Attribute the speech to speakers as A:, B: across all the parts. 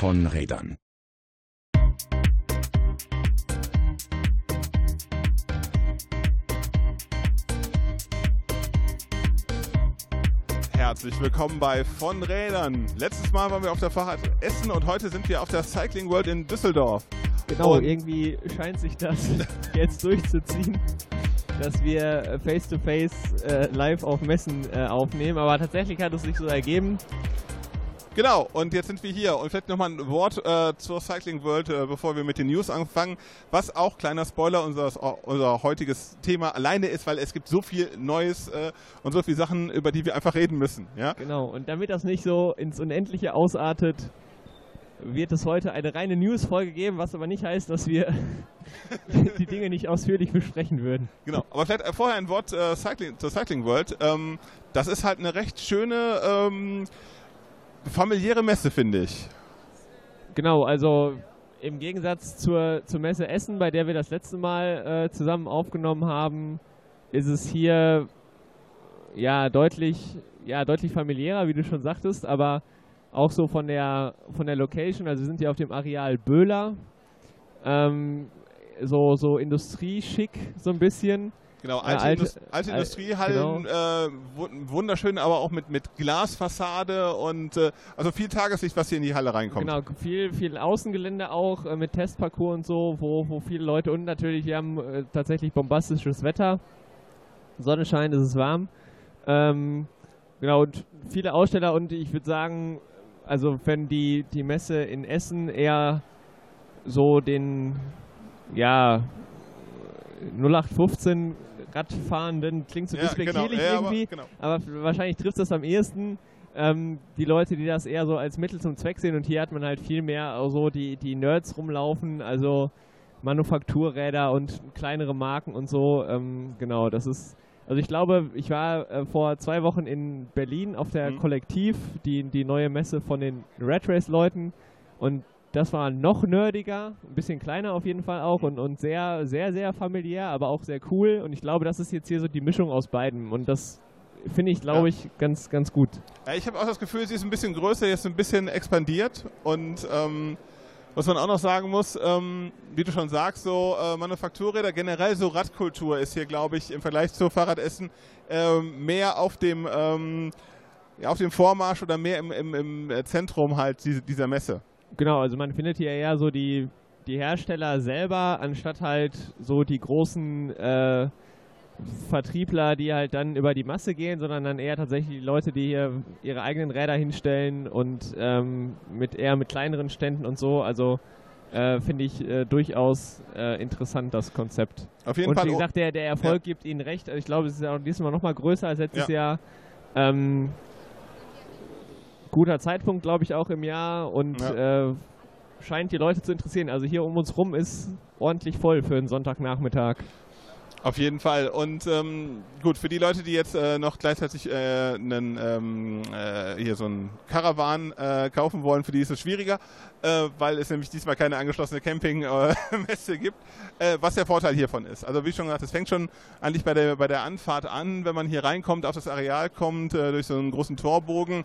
A: von Rädern.
B: Herzlich willkommen bei Von Rädern. Letztes Mal waren wir auf der Fahrrad Essen und heute sind wir auf der Cycling World in Düsseldorf.
C: Genau,
B: Und-
C: irgendwie scheint sich das jetzt durchzuziehen, dass wir face-to-face äh, live auf Messen äh, aufnehmen. Aber tatsächlich hat es sich so ergeben.
B: Genau, und jetzt sind wir hier. Und vielleicht nochmal ein Wort äh, zur Cycling World, äh, bevor wir mit den News anfangen. Was auch, kleiner Spoiler, unser, unser heutiges Thema alleine ist, weil es gibt so viel Neues äh, und so viele Sachen, über die wir einfach reden müssen. Ja?
C: Genau, und damit das nicht so ins Unendliche ausartet, wird es heute eine reine News-Folge geben, was aber nicht heißt, dass wir die Dinge nicht ausführlich besprechen würden.
B: Genau, aber vielleicht äh, vorher ein Wort äh, Cycling, zur Cycling World. Ähm, das ist halt eine recht schöne, ähm, familiäre Messe, finde ich.
C: Genau, also im Gegensatz zur, zur Messe Essen, bei der wir das letzte Mal äh, zusammen aufgenommen haben, ist es hier ja deutlich, ja deutlich familiärer, wie du schon sagtest, aber auch so von der von der Location. Also wir sind hier auf dem Areal Böhler, ähm, so so Industrieschick so ein bisschen.
B: Genau,
C: Ja,
B: alte,
C: alte-
B: Indus alte
C: al-
B: Industriehallen, äh, wu- wunderschön, aber auch mit, mit Glasfassade und äh, also viel Tageslicht, was hier in die Halle reinkommt.
C: Genau, viel, viel Außengelände auch äh, mit Testparcours und so, wo, wo viele Leute und natürlich, wir haben äh, tatsächlich bombastisches Wetter. Sonne scheint, es ist warm. Ähm, genau, und viele Aussteller und ich würde sagen, also wenn die, die Messe in Essen eher so den, ja, 0815 Radfahrenden klingt so
B: Ja, genau,
C: despektierlich
B: ja, aber,
C: irgendwie.
B: genau.
C: Aber wahrscheinlich trifft das am ehesten ähm, die Leute, die das eher so als Mittel zum Zweck sehen. Und hier hat man halt viel mehr so die, die Nerds rumlaufen, also Manufakturräder und kleinere Marken und so. Ähm, genau, das ist. Also ich glaube, ich war äh, vor zwei Wochen in Berlin auf der
B: Mhm.
C: Kollektiv, die, die neue Messe von den Red Race-Leuten. Und das war noch nerdiger, ein bisschen kleiner auf jeden Fall auch und, und sehr, sehr, sehr familiär, aber auch sehr cool. Und ich glaube, das ist jetzt hier so die Mischung aus beiden. Und das finde ich, glaube
B: Ja.
C: ich, ganz, ganz gut.
B: Ich habe auch das Gefühl, sie ist ein bisschen größer, jetzt ein bisschen expandiert und ähm, was man auch noch sagen muss, ähm, wie du schon sagst, so äh, Manufakturräder, generell so Radkultur ist hier, glaube ich, im Vergleich zu Fahrradessen ähm, mehr auf dem, ähm, ja, auf dem Vormarsch oder mehr im, im, im äh, Zentrum halt diese, dieser Messe.
C: Genau, also man findet hier eher so die, die Hersteller selber, anstatt halt so die großen äh, Vertriebler, die halt dann über die Masse gehen, sondern dann eher tatsächlich die Leute, die hier ihre eigenen Räder hinstellen und ähm, mit eher mit kleineren Ständen und so. Also äh, finde ich äh, durchaus äh, interessant, das Konzept.
B: Auf jeden
C: Und
B: Fall.
C: wie gesagt, der, der Erfolg gibt ihnen recht. Also ich glaube, es ist ja auch diesmal noch mal größer als letztes Jahr. Ähm, guter Zeitpunkt, glaube ich, auch im Jahr und äh, scheint die Leute zu interessieren. Also hier um uns rum ist ordentlich voll für einen Sonntagnachmittag.
B: Auf jeden Fall. Und ähm, gut, für die Leute, die jetzt äh, noch gleichzeitig äh, einen, ähm, äh, hier so einen Caravan äh, kaufen wollen, für die ist es schwieriger, äh, weil es nämlich diesmal keine angeschlossene Campingmesse gibt. Äh, was der Vorteil hiervon ist. Also wie schon gesagt, es fängt schon eigentlich bei der, bei der Anfahrt an, wenn man hier reinkommt, auf das Areal kommt, durch so einen großen Torbogen.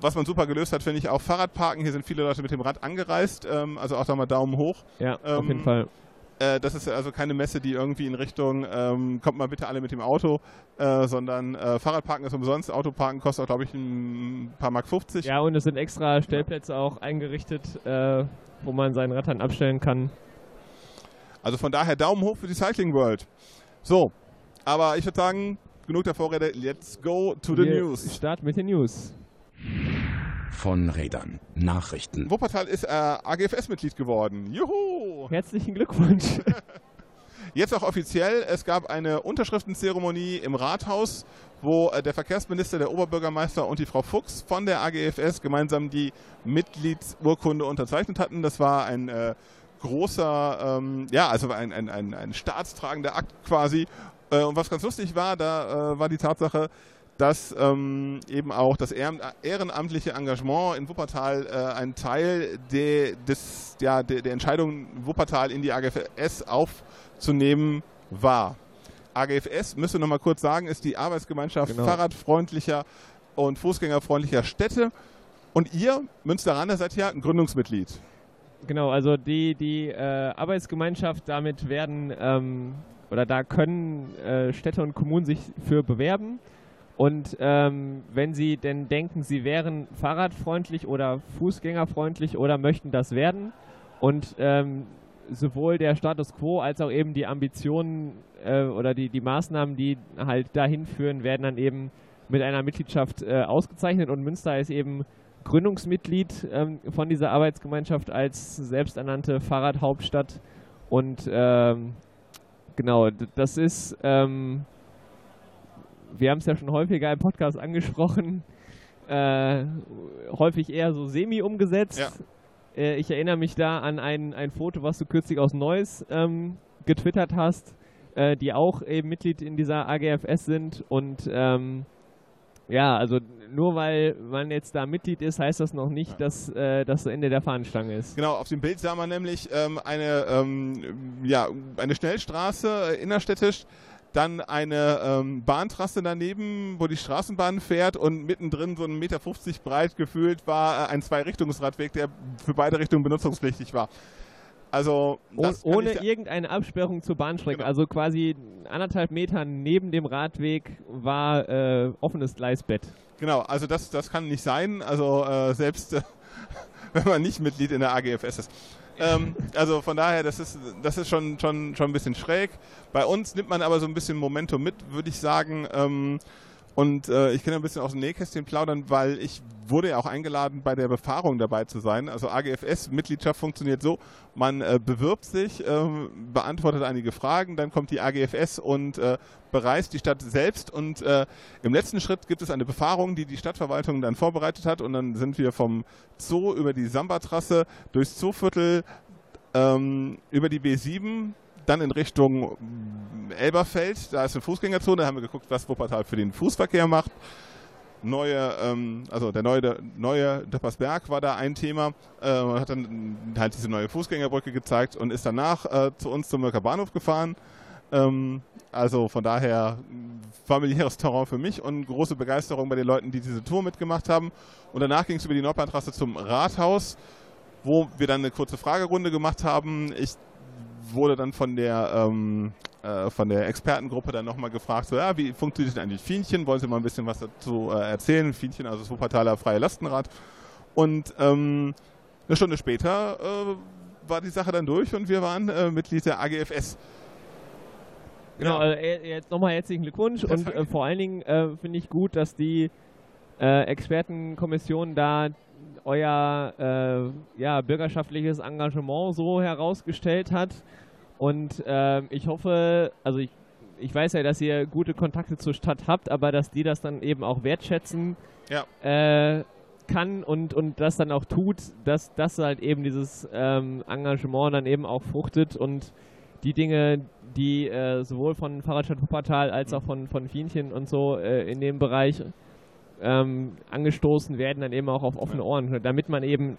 B: Was man super gelöst hat, finde ich auch Fahrradparken. Hier sind viele Leute mit dem Rad angereist. Ähm, also auch da mal Daumen hoch.
C: Ja, auf
B: Ähm,
C: jeden Fall.
B: Äh, das ist also keine Messe, die irgendwie in Richtung, ähm, kommt mal bitte alle mit dem Auto, äh, sondern äh, Fahrradparken ist umsonst, Autoparken kostet auch, glaube ich, ein paar Mark 50.
C: Ja, und es sind extra Stellplätze auch eingerichtet, äh, wo man sein Rad dann abstellen kann.
B: Also von daher Daumen hoch für die Cycling World. So, aber ich würde sagen, genug der Vorrede, let's go to the
C: Wir
B: news.
C: starten mit den News.
A: Von Rädern. Nachrichten.
B: Wuppertal ist äh, AGFS-Mitglied geworden. Juhu!
C: Herzlichen Glückwunsch.
B: Jetzt auch offiziell, es gab eine Unterschriftenzeremonie im Rathaus, wo äh, der Verkehrsminister, der Oberbürgermeister und die Frau Fuchs von der AGFS gemeinsam die Mitgliedsurkunde unterzeichnet hatten. Das war ein äh, großer, ähm, ja, also ein, ein, ein, ein staatstragender Akt quasi. Äh, und was ganz lustig war, da äh, war die Tatsache, dass ähm, eben auch das ehren- ehrenamtliche Engagement in Wuppertal äh, ein Teil de, des, ja, de, der Entscheidung, Wuppertal in die AGFS aufzunehmen war. AGFS, müsste noch mal kurz sagen, ist die Arbeitsgemeinschaft
C: Genau.
B: fahrradfreundlicher und fußgängerfreundlicher Städte. Und ihr, Münsteraner, seid ja ein Gründungsmitglied.
C: Genau, also die, die äh, Arbeitsgemeinschaft, damit werden ähm, oder da können äh, Städte und Kommunen sich für bewerben. Und ähm, wenn sie denn denken, sie wären fahrradfreundlich oder fußgängerfreundlich oder möchten das werden und ähm, sowohl der Status quo als auch eben die Ambitionen äh, oder die, die Maßnahmen, die halt dahin führen, werden dann eben mit einer Mitgliedschaft äh, ausgezeichnet. Und Münster ist eben Gründungsmitglied ähm, von dieser Arbeitsgemeinschaft als selbsternannte Fahrradhauptstadt. Und ähm, genau, das ist ähm, wir haben es ja schon häufiger im Podcast angesprochen, äh, häufig eher so semi umgesetzt. Ja. Äh, ich erinnere mich da an ein, ein Foto, was du kürzlich aus Neuss ähm, getwittert hast, äh, die auch eben Mitglied in dieser AGFS sind und ähm, ja, also nur weil man jetzt da Mitglied ist, heißt das noch nicht, dass äh, das das Ende der Fahnenstange ist.
B: Genau, auf dem Bild sah man nämlich ähm, eine, ähm, ja, eine Schnellstraße äh, innerstädtisch, dann eine ähm, Bahntrasse daneben, wo die Straßenbahn fährt und mittendrin so ein Meter 50 breit gefühlt war äh, ein Zweirichtungsradweg, der für beide Richtungen benutzungspflichtig war. Also
C: oh, ohne irgendeine Absperrung zur Bahnstrecke. Genau. Also quasi anderthalb Meter neben dem Radweg war äh, offenes Gleisbett.
B: Genau, also das, das kann nicht sein. Also äh, selbst äh, wenn man nicht Mitglied in der AGFS ist. Ähm, also von daher, das ist, das ist schon, schon, schon ein bisschen schräg. Bei uns nimmt man aber so ein bisschen Momentum mit, würde ich sagen. Ähm, und äh, ich kann ein bisschen aus dem Nähkästchen plaudern, weil ich wurde ja auch eingeladen, bei der Befahrung dabei zu sein. Also AGFS-Mitgliedschaft funktioniert so, man äh, bewirbt sich, äh, beantwortet einige Fragen, dann kommt die AGFS und äh, bereist die Stadt selbst. Und äh, im letzten Schritt gibt es eine Befahrung, die die Stadtverwaltung dann vorbereitet hat. Und dann sind wir vom Zoo über die Samba-Trasse durchs Zooviertel ähm, über die B7 dann in Richtung Elberfeld, da ist eine Fußgängerzone, da haben wir geguckt, was Wuppertal für den Fußverkehr macht. Neue, ähm, also der neue, neue Döppersberg war da ein Thema, äh, hat dann halt diese neue Fußgängerbrücke gezeigt und ist danach äh, zu uns zum Mölker Bahnhof gefahren. Ähm, also von daher familiäres Terrain für mich und große Begeisterung bei den Leuten, die diese Tour mitgemacht haben. Und danach ging es über die Nordbahntrasse zum Rathaus, wo wir dann eine kurze Fragerunde gemacht haben. Ich wurde dann von der, ähm, äh, von der Expertengruppe dann nochmal gefragt, so, ja, wie funktioniert denn eigentlich Fienchen? Wollen Sie mal ein bisschen was dazu äh, erzählen? Fienchen, also das Wuppertaler Freie Lastenrad. Und ähm, eine Stunde später äh, war die Sache dann durch und wir waren äh, Mitglied der AGFS.
C: Genau, also jetzt nochmal herzlichen Glückwunsch und äh, vor allen Dingen äh, finde ich gut, dass die Expertenkommission da euer äh, ja, bürgerschaftliches Engagement so herausgestellt hat. Und äh, ich hoffe, also ich, ich weiß ja, dass ihr gute Kontakte zur Stadt habt, aber dass die das dann eben auch wertschätzen ja. äh, kann und, und das dann auch tut, dass das halt eben dieses ähm, Engagement dann eben auch fruchtet und die Dinge, die äh, sowohl von Fahrradstadt Wuppertal als auch von, von Fienchen und so äh, in dem Bereich ähm, angestoßen werden, dann eben auch auf offene Ohren, damit man eben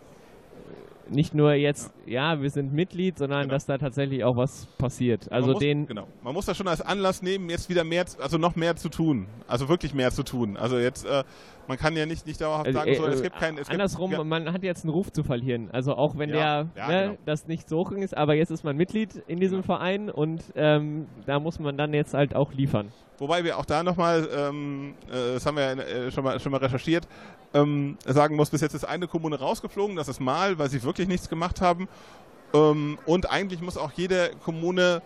C: nicht nur jetzt, ja, wir sind Mitglied, sondern genau. dass da tatsächlich auch was passiert. Also
B: muss,
C: den.
B: Genau. Man muss das schon als Anlass nehmen, jetzt wieder mehr, also noch mehr zu tun. Also wirklich mehr zu tun. Also jetzt, äh, man kann ja nicht, nicht dauerhaft also, sagen, so, es äh, gibt keinen.
C: andersrum, gibt, man hat jetzt einen Ruf zu verlieren. Also auch wenn ja, der ja, ne, genau. das nicht so hoch ist, aber jetzt ist man Mitglied in diesem genau. Verein und ähm, da muss man dann jetzt halt auch liefern.
B: Wobei wir auch da nochmal, ähm, äh, das haben wir ja äh, schon, mal, schon mal recherchiert, ähm, sagen muss, bis jetzt ist eine Kommune rausgeflogen, das ist Mal, weil sie wirklich nichts gemacht haben. Ähm, und eigentlich muss auch jede Kommune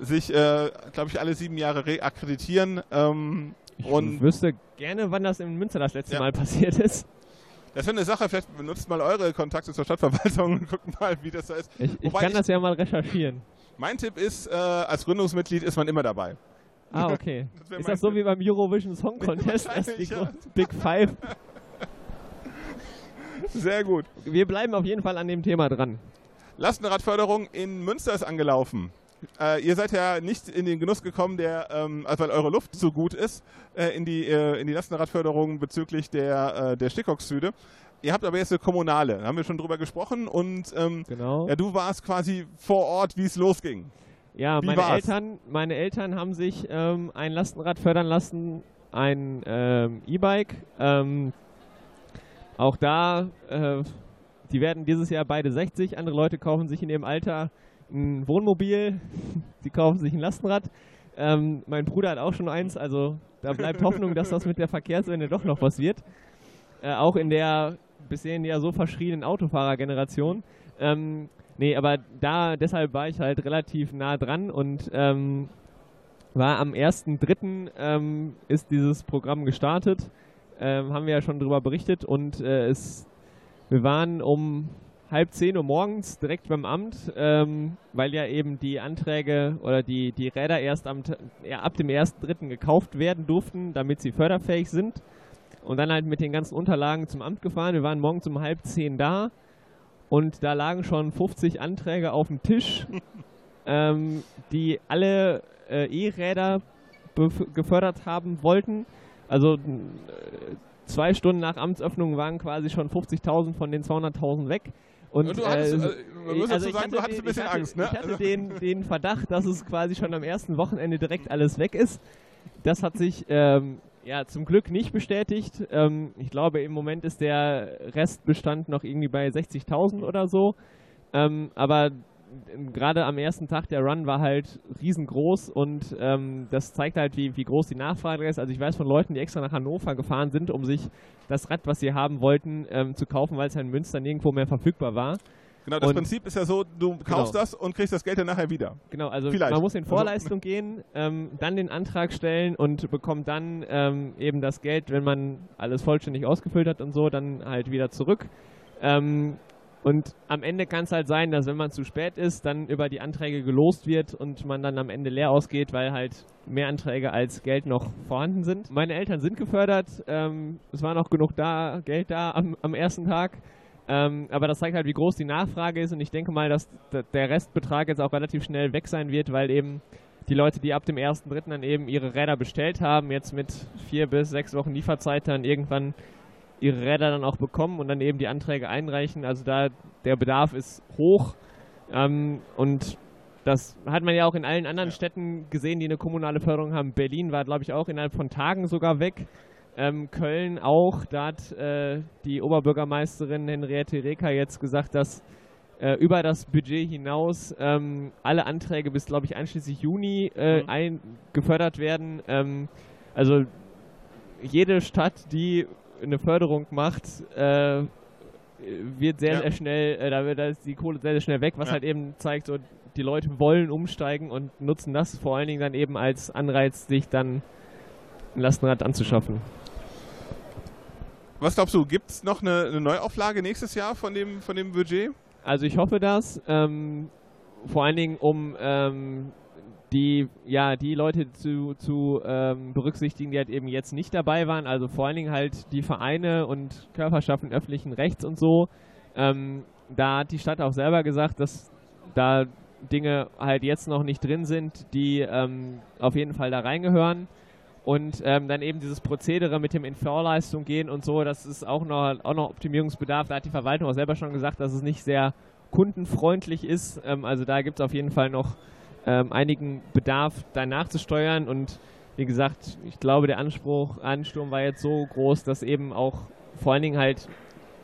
B: sich, äh, glaube ich, alle sieben Jahre reakkreditieren. Ähm,
C: ich und wüsste gerne, wann das in Münster das letzte ja. Mal passiert ist.
B: Das ist eine Sache, vielleicht benutzt mal eure Kontakte zur Stadtverwaltung und guckt mal, wie das da ist.
C: Ich, ich kann ich, das ja mal recherchieren.
B: Mein Tipp ist, äh, als Gründungsmitglied ist man immer dabei.
C: Ah, okay. Das ist das so Tipp. wie beim Eurovision Song Contest? Das die ja. Big Five.
B: Sehr gut.
C: Wir bleiben auf jeden Fall an dem Thema dran.
B: Lastenradförderung in Münster ist angelaufen. Äh, ihr seid ja nicht in den Genuss gekommen, der, ähm, also weil eure Luft so gut ist, äh, in, die, äh, in die Lastenradförderung bezüglich der, äh, der Stickoxide. Ihr habt aber jetzt eine kommunale, da haben wir schon drüber gesprochen und ähm, genau. ja, du warst quasi vor Ort, wie es losging.
C: Ja, Wie meine Eltern, meine Eltern haben sich ähm, ein Lastenrad fördern lassen, ein ähm, E-Bike. Ähm, auch da, äh, die werden dieses Jahr beide 60. Andere Leute kaufen sich in ihrem Alter ein Wohnmobil, die kaufen sich ein Lastenrad. Ähm, mein Bruder hat auch schon eins, also da bleibt Hoffnung, dass das mit der Verkehrswende doch noch was wird. Äh, auch in der bisher ja so verschriebenen Autofahrergeneration. Ähm, nee, aber da, deshalb war ich halt relativ nah dran und ähm, war am 1.3. Ähm, ist dieses Programm gestartet. Ähm, haben wir ja schon darüber berichtet und äh, es, wir waren um halb zehn Uhr morgens direkt beim Amt, ähm, weil ja eben die Anträge oder die, die Räder erst am, ja, ab dem 1.3. gekauft werden durften, damit sie förderfähig sind. Und dann halt mit den ganzen Unterlagen zum Amt gefahren. Wir waren morgens um halb zehn da und da lagen schon 50 Anträge auf dem Tisch, ähm, die alle äh, E-Räder gefördert haben wollten. Also äh, zwei Stunden nach Amtsöffnung waren quasi schon 50.000 von den 200.000 weg. Und,
B: und du hattest, äh, man muss
C: also
B: sagen, du hattest
C: den,
B: ein bisschen
C: hatte,
B: Angst, ne?
C: Ich hatte den, den Verdacht, dass es quasi schon am ersten Wochenende direkt alles weg ist. Das hat sich ähm, ja zum Glück nicht bestätigt. Ähm, ich glaube, im Moment ist der Restbestand noch irgendwie bei 60.000 oder so. Ähm, aber gerade am ersten Tag der Run war halt riesengroß und ähm, das zeigt halt, wie, wie groß die Nachfrage ist. Also ich weiß von Leuten, die extra nach Hannover gefahren sind, um sich das Rad, was sie haben wollten, ähm, zu kaufen, weil es halt in Münster nirgendwo mehr verfügbar war.
B: Genau, das und Prinzip ist ja so, du kaufst genau. das und kriegst das Geld dann nachher wieder.
C: Genau, also Vielleicht. man muss in also Vorleistung also, gehen, ähm, dann den Antrag stellen und bekommt dann ähm, eben das Geld, wenn man alles vollständig ausgefüllt hat und so, dann halt wieder zurück. Ähm, und am Ende kann es halt sein, dass wenn man zu spät ist, dann über die Anträge gelost wird und man dann am Ende leer ausgeht, weil halt mehr Anträge als Geld noch vorhanden sind. Meine Eltern sind gefördert. Ähm, es war noch genug da, Geld da am, am ersten Tag. Ähm, aber das zeigt halt, wie groß die Nachfrage ist und ich denke mal, dass der Restbetrag jetzt auch relativ schnell weg sein wird, weil eben die Leute, die ab dem 1.3. dann eben ihre Räder bestellt haben, jetzt mit vier bis sechs Wochen Lieferzeit dann irgendwann ihre Räder dann auch bekommen und dann eben die Anträge einreichen. Also da der Bedarf ist hoch ähm, und das hat man ja auch in allen anderen ja. Städten gesehen, die eine kommunale Förderung haben. Berlin war, glaube ich, auch innerhalb von Tagen sogar weg. Ähm, Köln auch. Da hat äh, die Oberbürgermeisterin Henriette Reker jetzt gesagt, dass äh, über das Budget hinaus ähm, alle Anträge bis, glaube ich, einschließlich Juni äh, mhm. ein, gefördert werden. Ähm, also jede Stadt, die eine Förderung macht, äh, wird sehr, ja. sehr schnell, äh, da, wird, da ist die Kohle sehr, sehr schnell weg, was ja. halt eben zeigt, so, die Leute wollen umsteigen und nutzen das vor allen Dingen dann eben als Anreiz, sich dann ein Lastenrad anzuschaffen.
B: Was glaubst du, gibt es noch eine, eine, Neuauflage nächstes Jahr von dem, von dem Budget?
C: Also ich hoffe das. Ähm, vor allen Dingen, um ähm, die, ja, die Leute zu, zu ähm, berücksichtigen, die halt eben jetzt nicht dabei waren. Also vor allen Dingen halt die Vereine und Körperschaften öffentlichen Rechts und so. Ähm, da hat die Stadt auch selber gesagt, dass da Dinge halt jetzt noch nicht drin sind, die ähm, auf jeden Fall da reingehören. Und ähm, dann eben dieses Prozedere mit dem in gehen und so, das ist auch noch, auch noch Optimierungsbedarf. Da hat die Verwaltung auch selber schon gesagt, dass es nicht sehr kundenfreundlich ist. Ähm, also da gibt es auf jeden Fall noch ähm, einigen Bedarf da nachzusteuern. Und wie gesagt, ich glaube, der Anspruch, Ansturm war jetzt so groß, dass eben auch vor allen Dingen halt,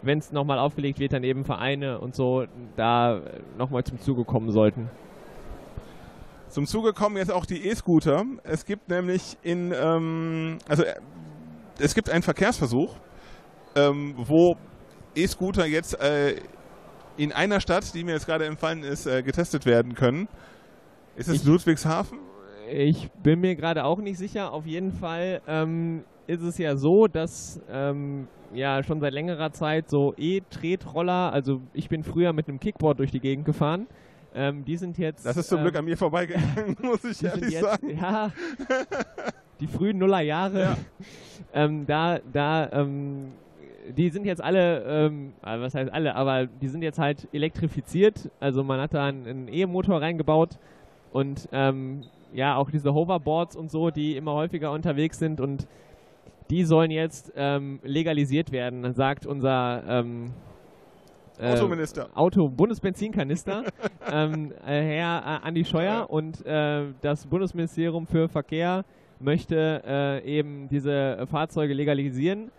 C: wenn es nochmal aufgelegt wird, dann eben Vereine und so da nochmal zum Zuge kommen sollten.
B: Zum Zuge kommen jetzt auch die E-Scooter. Es gibt nämlich in, ähm, also äh, es gibt einen Verkehrsversuch, ähm, wo E-Scooter jetzt äh, in einer Stadt, die mir jetzt gerade empfallen ist, äh, getestet werden können. Ist es ich, Ludwigshafen?
C: Ich bin mir gerade auch nicht sicher. Auf jeden Fall ähm, ist es ja so, dass ähm, ja schon seit längerer Zeit so E-Tretroller, also ich bin früher mit einem Kickboard durch die Gegend gefahren. Ähm, die sind jetzt.
B: Das ist zum Glück ähm, an mir vorbeigegangen, muss ich ehrlich
C: jetzt,
B: sagen.
C: Ja, die frühen Nullerjahre. Ja. ähm, da, da, ähm, die sind jetzt alle, ähm, also was heißt alle, aber die sind jetzt halt elektrifiziert. Also man hat da einen E-Motor reingebaut und ähm, ja, auch diese Hoverboards und so, die immer häufiger unterwegs sind und die sollen jetzt ähm, legalisiert werden, sagt unser ähm,
B: äh, Autominister.
C: Auto Bundesbenzinkanister, ähm, äh, Herr äh, Andi Scheuer und äh, das Bundesministerium für Verkehr möchte äh, eben diese Fahrzeuge legalisieren.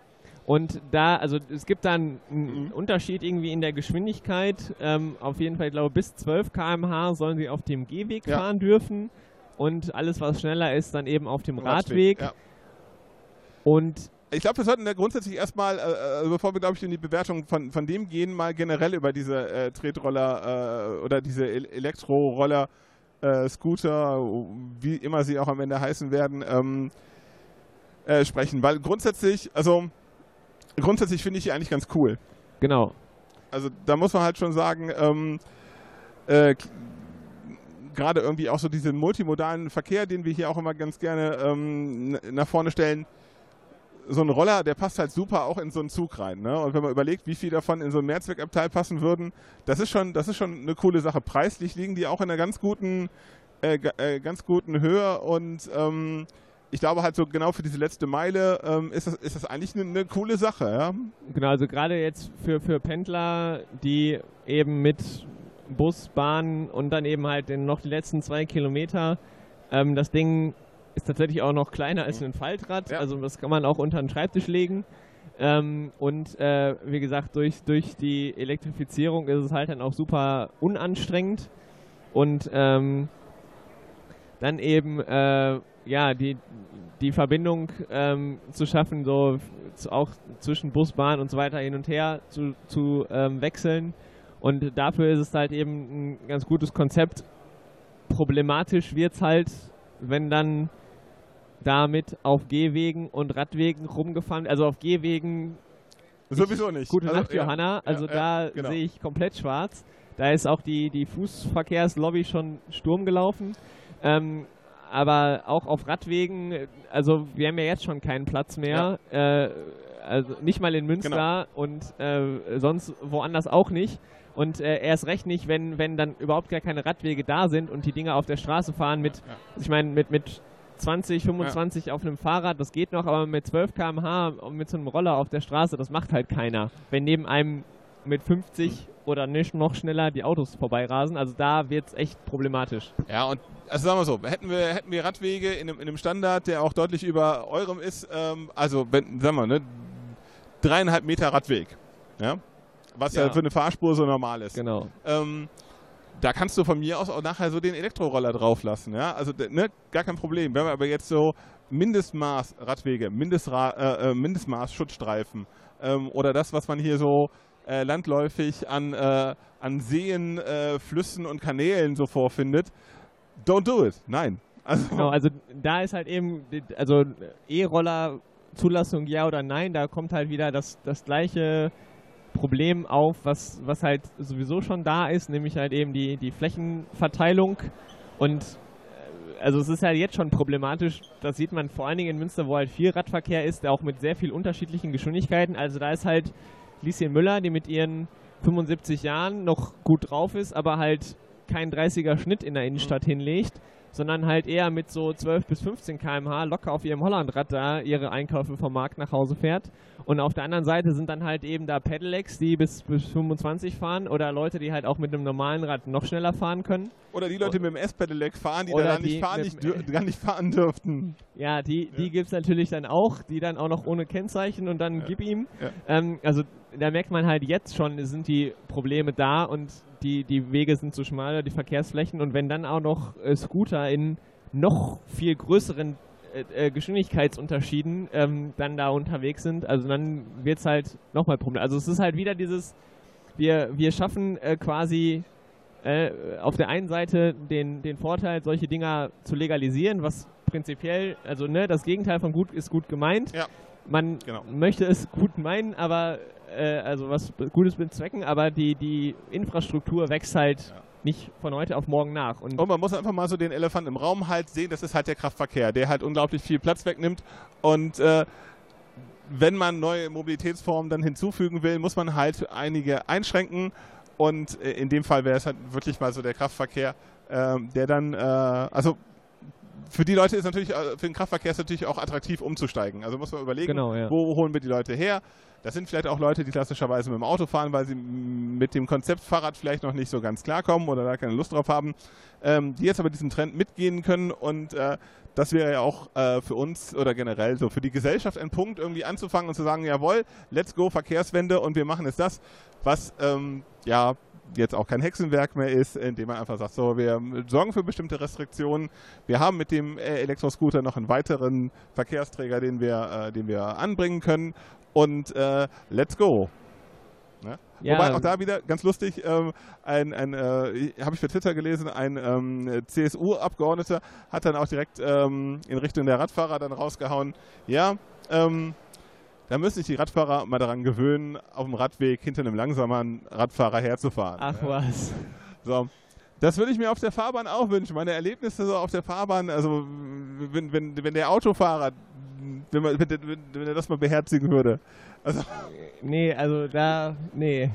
C: Und da, also es gibt dann einen
B: Mhm.
C: Unterschied irgendwie in der Geschwindigkeit. Ähm, auf jeden Fall, ich glaube, bis 12 km/h sollen sie auf dem Gehweg
B: Ja.
C: fahren dürfen. Und alles, was schneller ist, dann eben auf dem Radweg.
B: Ja.
C: Und
B: Ich glaube, wir sollten da grundsätzlich erstmal, äh, äh, bevor wir, glaube ich, in die Bewertung von, von dem gehen, mal generell über diese äh, Tretroller äh, oder diese El Elektroroller, äh, Scooter, wie immer sie auch am Ende heißen werden, ähm, äh, sprechen. Weil grundsätzlich, also grundsätzlich finde ich die eigentlich ganz cool.
C: genau.
B: Also da muss man halt schon sagen, ähm, äh, gerade irgendwie auch so diesen multimodalen Verkehr, den wir hier auch immer ganz gerne ähm, nach vorne stellen. So ein Roller, der passt halt super auch in so einen Zug rein. Ne? Und wenn man überlegt, wie viel davon in so ein Mehrzweckabteil passen würden, das ist schon, das ist schon eine coole Sache. Preislich liegen die auch in einer ganz guten, äh, äh, ganz guten Höhe und ähm, ich glaube halt so genau für diese letzte Meile ähm, ist, das, ist das eigentlich eine, eine coole Sache. Ja?
C: Genau, also gerade jetzt für, für Pendler, die eben mit Bus, Bahn und dann eben halt den, noch die letzten zwei Kilometer, ähm, das Ding ist tatsächlich auch noch kleiner als ein Faltrad,
B: Ja.
C: also das kann man auch unter den Schreibtisch legen. Ähm, und äh, wie gesagt, durch, durch die Elektrifizierung ist es halt dann auch super unanstrengend und ähm, dann eben äh, ja die, die Verbindung ähm, zu schaffen, so auch zwischen Bus, Bahn und so weiter hin und her zu, zu ähm, wechseln. Und dafür ist es halt eben ein ganz gutes Konzept. Problematisch wird es halt, wenn dann damit auf Gehwegen und Radwegen rumgefahren, also auf Gehwegen
B: Sowieso nicht.
C: Gute
B: Also,
C: Nacht,
B: ja.
C: Johanna. Also
B: ja,
C: da
B: genau.
C: sehe ich komplett schwarz. Da ist auch die, die Fußverkehrslobby schon Sturm gelaufen. Ähm, aber auch auf Radwegen, also wir haben ja jetzt schon keinen Platz mehr. Äh, also nicht mal in Münster
B: Genau.
C: und äh, sonst woanders auch nicht. Und äh, erst recht nicht, wenn, wenn dann überhaupt gar keine Radwege da sind und die Dinger auf der Straße fahren mit,
B: Ja.
C: ich meine, mit, mit 20, 25 auf einem Fahrrad, das geht noch, aber mit 12 km/h und mit so einem Roller auf der Straße, das macht halt keiner. Wenn neben einem mit 50 oder nicht noch schneller die Autos vorbeirasen, also da wird es echt problematisch.
B: Ja, und also sagen wir so, hätten wir, hätten wir Radwege in einem, in einem Standard, der auch deutlich über eurem ist, ähm, also wenn, sagen wir, ne, dreieinhalb Meter Radweg, ja, was ja.
C: Ja.
B: für eine Fahrspur so normal ist.
C: Genau.
B: Ähm, da kannst du von mir aus auch nachher so den Elektroroller drauf lassen, ja, also ne, gar kein Problem. Wenn wir aber jetzt so Mindestmaß Radwege, Mindestra äh, äh, Mindestmaß Schutzstreifen ähm, oder das, was man hier so äh, landläufig an, äh, an Seen, äh, Flüssen und Kanälen so vorfindet, don't do it. Nein. Also,
C: Genau, also da ist halt eben, also E-Roller Zulassung ja oder nein, da kommt halt wieder das, das gleiche Problem auf, was, was halt sowieso schon da ist, nämlich halt eben die, die Flächenverteilung und äh, also es ist halt jetzt schon problematisch, das sieht man vor allen Dingen in Münster, wo halt viel Radverkehr ist, auch mit sehr viel unterschiedlichen Geschwindigkeiten. Also da ist halt Lieschen Müller, die mit ihren 75 Jahren noch gut drauf ist, aber halt keinen 30er Schnitt in der Innenstadt hinlegt, sondern halt eher mit so 12 bis 15 km/h locker auf ihrem Hollandrad da ihre Einkäufe vom Markt nach Hause fährt. Und auf der anderen Seite sind dann halt eben da Pedelecs, die bis, bis 25 fahren oder Leute, die halt auch mit einem normalen Rad noch schneller fahren können.
B: oder die Leute mit dem S-Pedelec fahren, die
C: Oder
B: da gar nicht
C: die
B: fahren, nicht, gar nicht fahren dürften.
C: Ja, die, die gibt es natürlich dann auch, die dann auch noch ohne Kennzeichen und dann
B: Ja.
C: gib ihm.
B: Ja.
C: Ähm, also da merkt man halt jetzt schon, sind die Probleme da und die, die Wege sind zu schmal, die Verkehrsflächen und wenn dann auch noch äh, Scooter in noch viel größeren äh, äh, Geschwindigkeitsunterschieden ähm, dann da unterwegs sind, also dann wird es halt nochmal Problem. Also es ist halt wieder dieses, wir, wir schaffen äh, quasi äh, auf der einen Seite den, den Vorteil, solche Dinger zu legalisieren, was prinzipiell, also ne, das Gegenteil von gut ist gut gemeint.
B: Ja.
C: Man
B: Genau.
C: möchte es gut meinen, aber äh, also was Gutes bezwecken, aber die, die Infrastruktur wächst halt
B: Ja.
C: nicht von heute auf morgen nach. Und
B: Und man muss einfach mal so den Elefanten im Raum halt sehen, das ist halt der Kraftverkehr, der halt unglaublich viel Platz wegnimmt. Und äh, wenn man neue Mobilitätsformen dann hinzufügen will, muss man halt einige einschränken. Und äh, in dem Fall wäre es halt wirklich mal so der Kraftverkehr, ähm, der dann, äh, also für die Leute ist natürlich, äh, für den Kraftverkehr ist natürlich auch attraktiv umzusteigen. Also muss man überlegen,
C: Genau, ja.
B: wo holen wir die Leute her. Das sind vielleicht auch Leute, die klassischerweise mit dem Auto fahren, weil sie mit dem Konzept Fahrrad vielleicht noch nicht so ganz klarkommen oder da keine Lust drauf haben, ähm, die jetzt aber diesen Trend mitgehen können und äh, das wäre ja auch äh, für uns oder generell so für die Gesellschaft ein Punkt, irgendwie anzufangen und zu sagen, jawohl, let's go Verkehrswende und wir machen jetzt das, was ähm, ja jetzt auch kein Hexenwerk mehr ist, indem man einfach sagt, so, wir sorgen für bestimmte Restriktionen. Wir haben mit dem äh, Elektroscooter noch einen weiteren Verkehrsträger, den wir, äh, den wir anbringen können und äh, let's go. Ne?
C: Ja.
B: Wobei auch da wieder ganz lustig, ähm, ein, ein äh, habe ich bei Twitter gelesen, ein ähm, CSU-Abgeordneter hat dann auch direkt ähm, in Richtung der Radfahrer dann rausgehauen, ja, ähm, da müssen sich die Radfahrer mal daran gewöhnen, auf dem Radweg hinter einem langsamen Radfahrer herzufahren.
C: Ach was.
B: So. Das würde ich mir auf der Fahrbahn auch wünschen. Meine Erlebnisse so auf der Fahrbahn, also wenn, wenn, wenn der Autofahrer, wenn, man, wenn, wenn, wenn er das mal beherzigen würde. Also
C: Nee, also da, nee.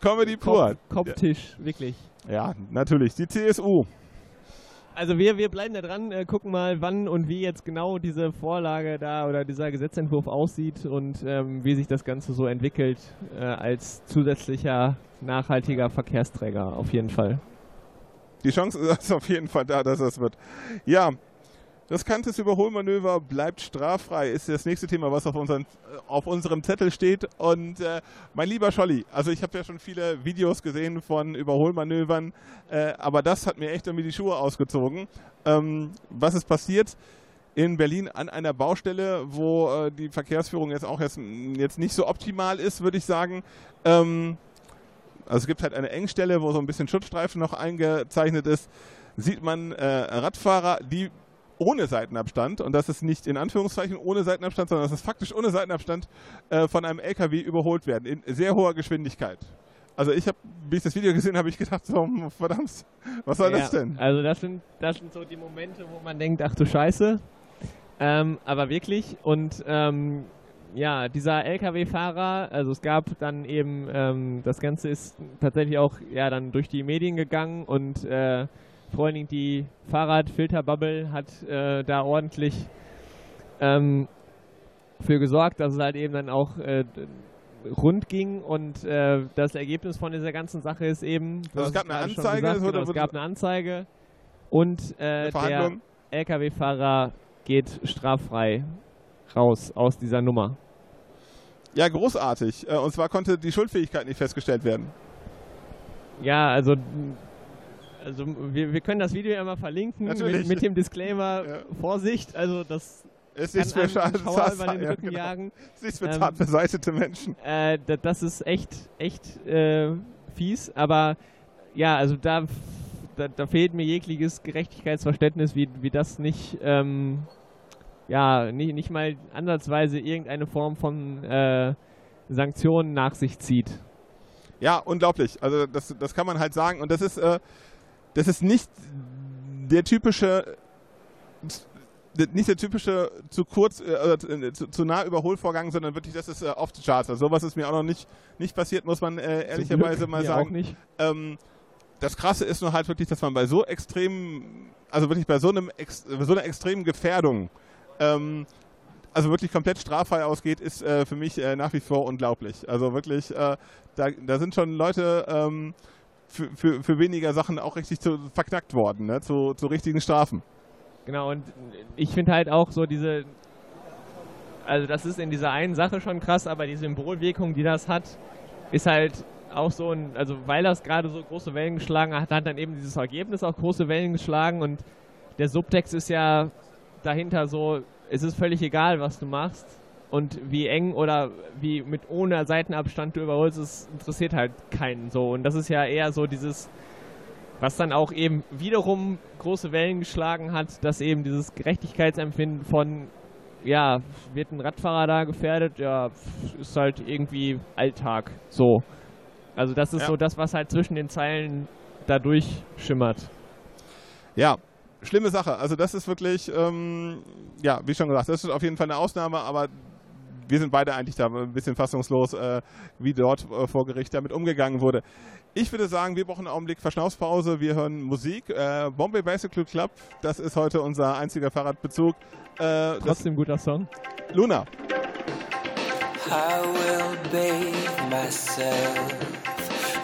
B: Comedy pur.
C: Kopf, Kopftisch, wirklich.
B: Ja, natürlich. Die CSU.
C: Also wir, wir bleiben da dran, äh, gucken mal, wann und wie jetzt genau diese Vorlage da oder dieser Gesetzentwurf aussieht und ähm, wie sich das Ganze so entwickelt äh, als zusätzlicher nachhaltiger Verkehrsträger auf jeden Fall.
B: Die Chance ist auf jeden Fall da, dass das wird. Ja, riskantes Überholmanöver bleibt straffrei, ist das nächste Thema, was auf, unseren, auf unserem Zettel steht. Und äh, mein lieber Scholli, also ich habe ja schon viele Videos gesehen von Überholmanövern, äh, aber das hat mir echt irgendwie die Schuhe ausgezogen. Ähm, was ist passiert? in Berlin an einer Baustelle, wo äh, die Verkehrsführung jetzt auch jetzt, jetzt nicht so optimal ist, würde ich sagen. Ähm, also es gibt halt eine Engstelle, wo so ein bisschen Schutzstreifen noch eingezeichnet ist. Sieht man äh, Radfahrer, die ohne Seitenabstand, und das ist nicht in Anführungszeichen ohne Seitenabstand, sondern das ist faktisch ohne Seitenabstand, äh, von einem LKW überholt werden, in sehr hoher Geschwindigkeit. Also ich habe, wie ich das Video gesehen habe, ich gedacht, so, verdammt, was soll
C: Ja,
B: das denn?
C: Also das sind, das sind so die Momente, wo man denkt, ach du Scheiße. Ähm, aber wirklich und ähm, ja, dieser LKW-Fahrer, also es gab dann eben, ähm, das Ganze ist tatsächlich auch ja dann durch die Medien gegangen und äh, vor allen Dingen die Fahrradfilterbubble hat äh, da ordentlich ähm, für gesorgt, dass es halt eben dann auch äh, rund ging und äh, das Ergebnis von dieser ganzen Sache ist eben,
B: Also es gab eine Anzeige,
C: gesagt, genau, es gab eine Anzeige und äh, der. LKW-Fahrer geht straffrei raus aus dieser Nummer.
B: Ja, großartig. Äh, Und zwar konnte die Schuldfähigkeit nicht festgestellt werden.
C: Ja, also, also wir, wir können das Video ja mal verlinken mit, mit dem Disclaimer
B: Ja.
C: Vorsicht, also das kann
B: ist für Schade,
C: einen Schauer über den
B: ja,
C: Rücken
B: genau.
C: jagen.
B: Es ist für
C: Ähm,
B: zart beseitete Menschen.
C: Äh, da, das ist echt, echt äh, fies, aber ja, also da, da, da fehlt mir jegliches Gerechtigkeitsverständnis, wie, wie das nicht, ähm, ja, nicht, nicht mal ansatzweise irgendeine Form von äh, Sanktionen nach sich zieht.
B: Ja, unglaublich. Also das, das kann man halt sagen. Und das ist, äh, das ist nicht der typische, nicht der typische zu kurz, äh, oder zu, zu nah Überholvorgang, sondern wirklich, das ist äh, off the charts. Also sowas ist mir auch noch nicht, nicht passiert, muss man äh, ehrlicherweise mal sagen.
C: Auch nicht.
B: Ähm, das Krasse ist nur halt wirklich, dass man bei so extremen, also wirklich bei so einem so einer extremen Gefährdung, ähm, also wirklich komplett straffrei ausgeht, ist äh, für mich äh, nach wie vor unglaublich. Also wirklich, äh, da, da sind schon Leute ähm, für, für, für weniger Sachen auch richtig zu, verknackt worden, ne? zu, zu richtigen Strafen.
C: Genau, und ich finde halt auch so diese, also das ist in dieser einen Sache schon krass, aber die Symbolwirkung, die das hat, ist halt auch so ein, also weil das gerade so große Wellen geschlagen hat, hat dann eben dieses Ergebnis auch große Wellen geschlagen und der Subtext ist ja dahinter so, es ist völlig egal, was du machst und wie eng oder wie mit ohne Seitenabstand du überholst, es interessiert halt keinen so und das ist ja eher so dieses was dann auch eben wiederum große Wellen geschlagen hat, dass eben dieses Gerechtigkeitsempfinden von, ja, wird ein Radfahrer da gefährdet, ja, ist halt irgendwie Alltag, so. Also das ist
B: Ja.
C: so das, was halt zwischen den Zeilen da durchschimmert.
B: Ja, schlimme Sache. Also das ist wirklich, ähm, ja, wie schon gesagt, das ist auf jeden Fall eine Ausnahme, aber wir sind beide eigentlich da ein bisschen fassungslos, äh, wie dort äh, vor Gericht damit umgegangen wurde. Ich würde sagen, wir brauchen einen Augenblick Verschnaufspause. Wir hören Musik. Äh, Bombay Bicycle Club, das ist heute unser einziger Fahrradbezug.
C: Äh, Trotzdem guter Song.
B: Luna.
D: I will bathe myself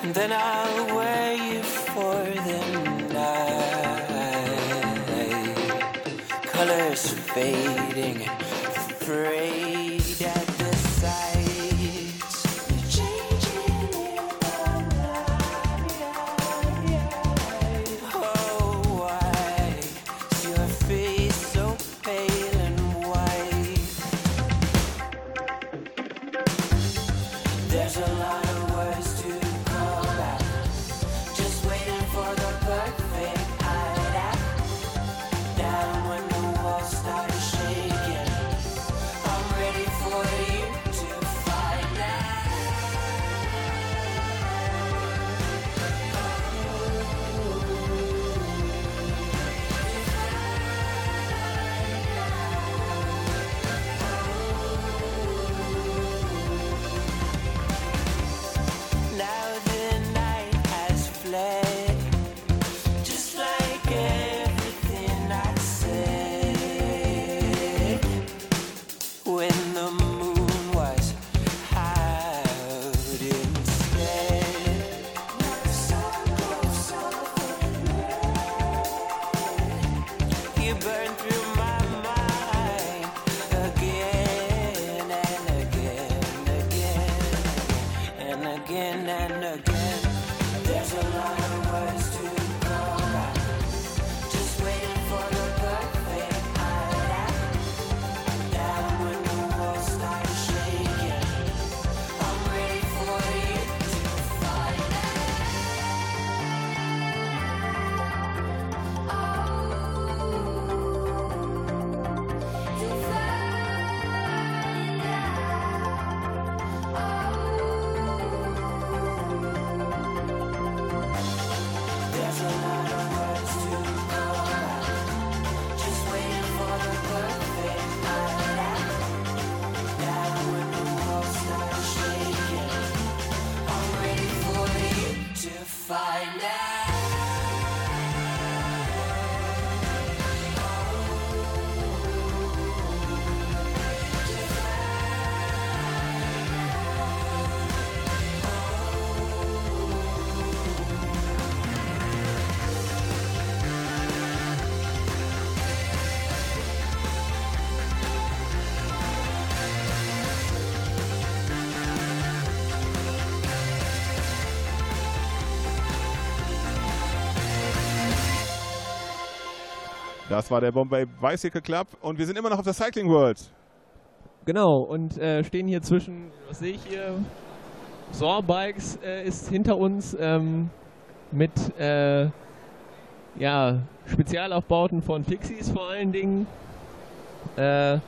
D: and then I'll wear you for the night. Colors fading, frayed
B: Das war der Bombay Bicycle Club und wir sind immer noch auf der Cycling World.
C: Genau, und äh, stehen hier zwischen, was sehe ich hier? Saw Bikes äh, ist hinter uns ähm, mit äh, ja, Spezialaufbauten von Pixies vor allen Dingen. Äh,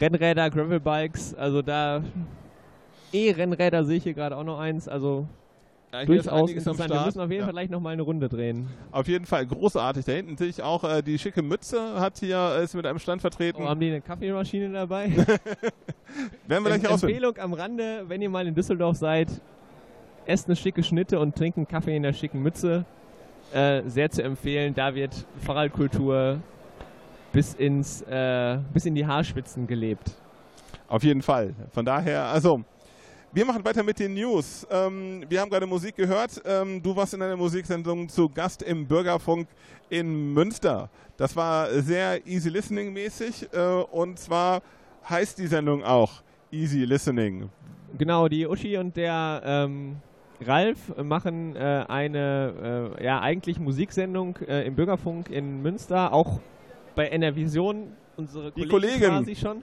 C: Rennräder, Gravelbikes, also da E-Rennräder sehe ich hier gerade auch noch eins, also
B: Ja,
C: durchaus interessant. Wir müssen auf jeden
B: Ja.
C: Fall gleich nochmal eine Runde drehen.
B: Auf jeden Fall großartig. Da hinten sehe ich auch äh, die schicke Mütze, hat hier, äh, ist mit einem Stand vertreten.
C: Oh, haben die eine Kaffeemaschine dabei?
B: Werden wir gleich
C: Em-
B: rausfinden.
C: Empfehlung am Rande, wenn ihr mal in Düsseldorf seid, esst eine schicke Schnitte und trinkt einen Kaffee in der schicken Mütze. Äh, sehr zu empfehlen. Da wird Fahrradkultur bis ins äh, bis in die Haarspitzen gelebt.
B: Auf jeden Fall. Von daher, also, wir machen weiter mit den News. Ähm, wir haben gerade Musik gehört. Ähm, du warst in einer Musiksendung zu Gast im Bürgerfunk in Münster. Das war sehr easy listening mäßig äh, und zwar heißt die Sendung auch Easy Listening.
C: Genau, die Uschi und der ähm, Ralf machen äh, eine äh, ja eigentlich Musiksendung äh, im Bürgerfunk in Münster, auch bei NR Vision, unsere
B: Die
C: Kollegen
B: Kollegin.
C: quasi schon.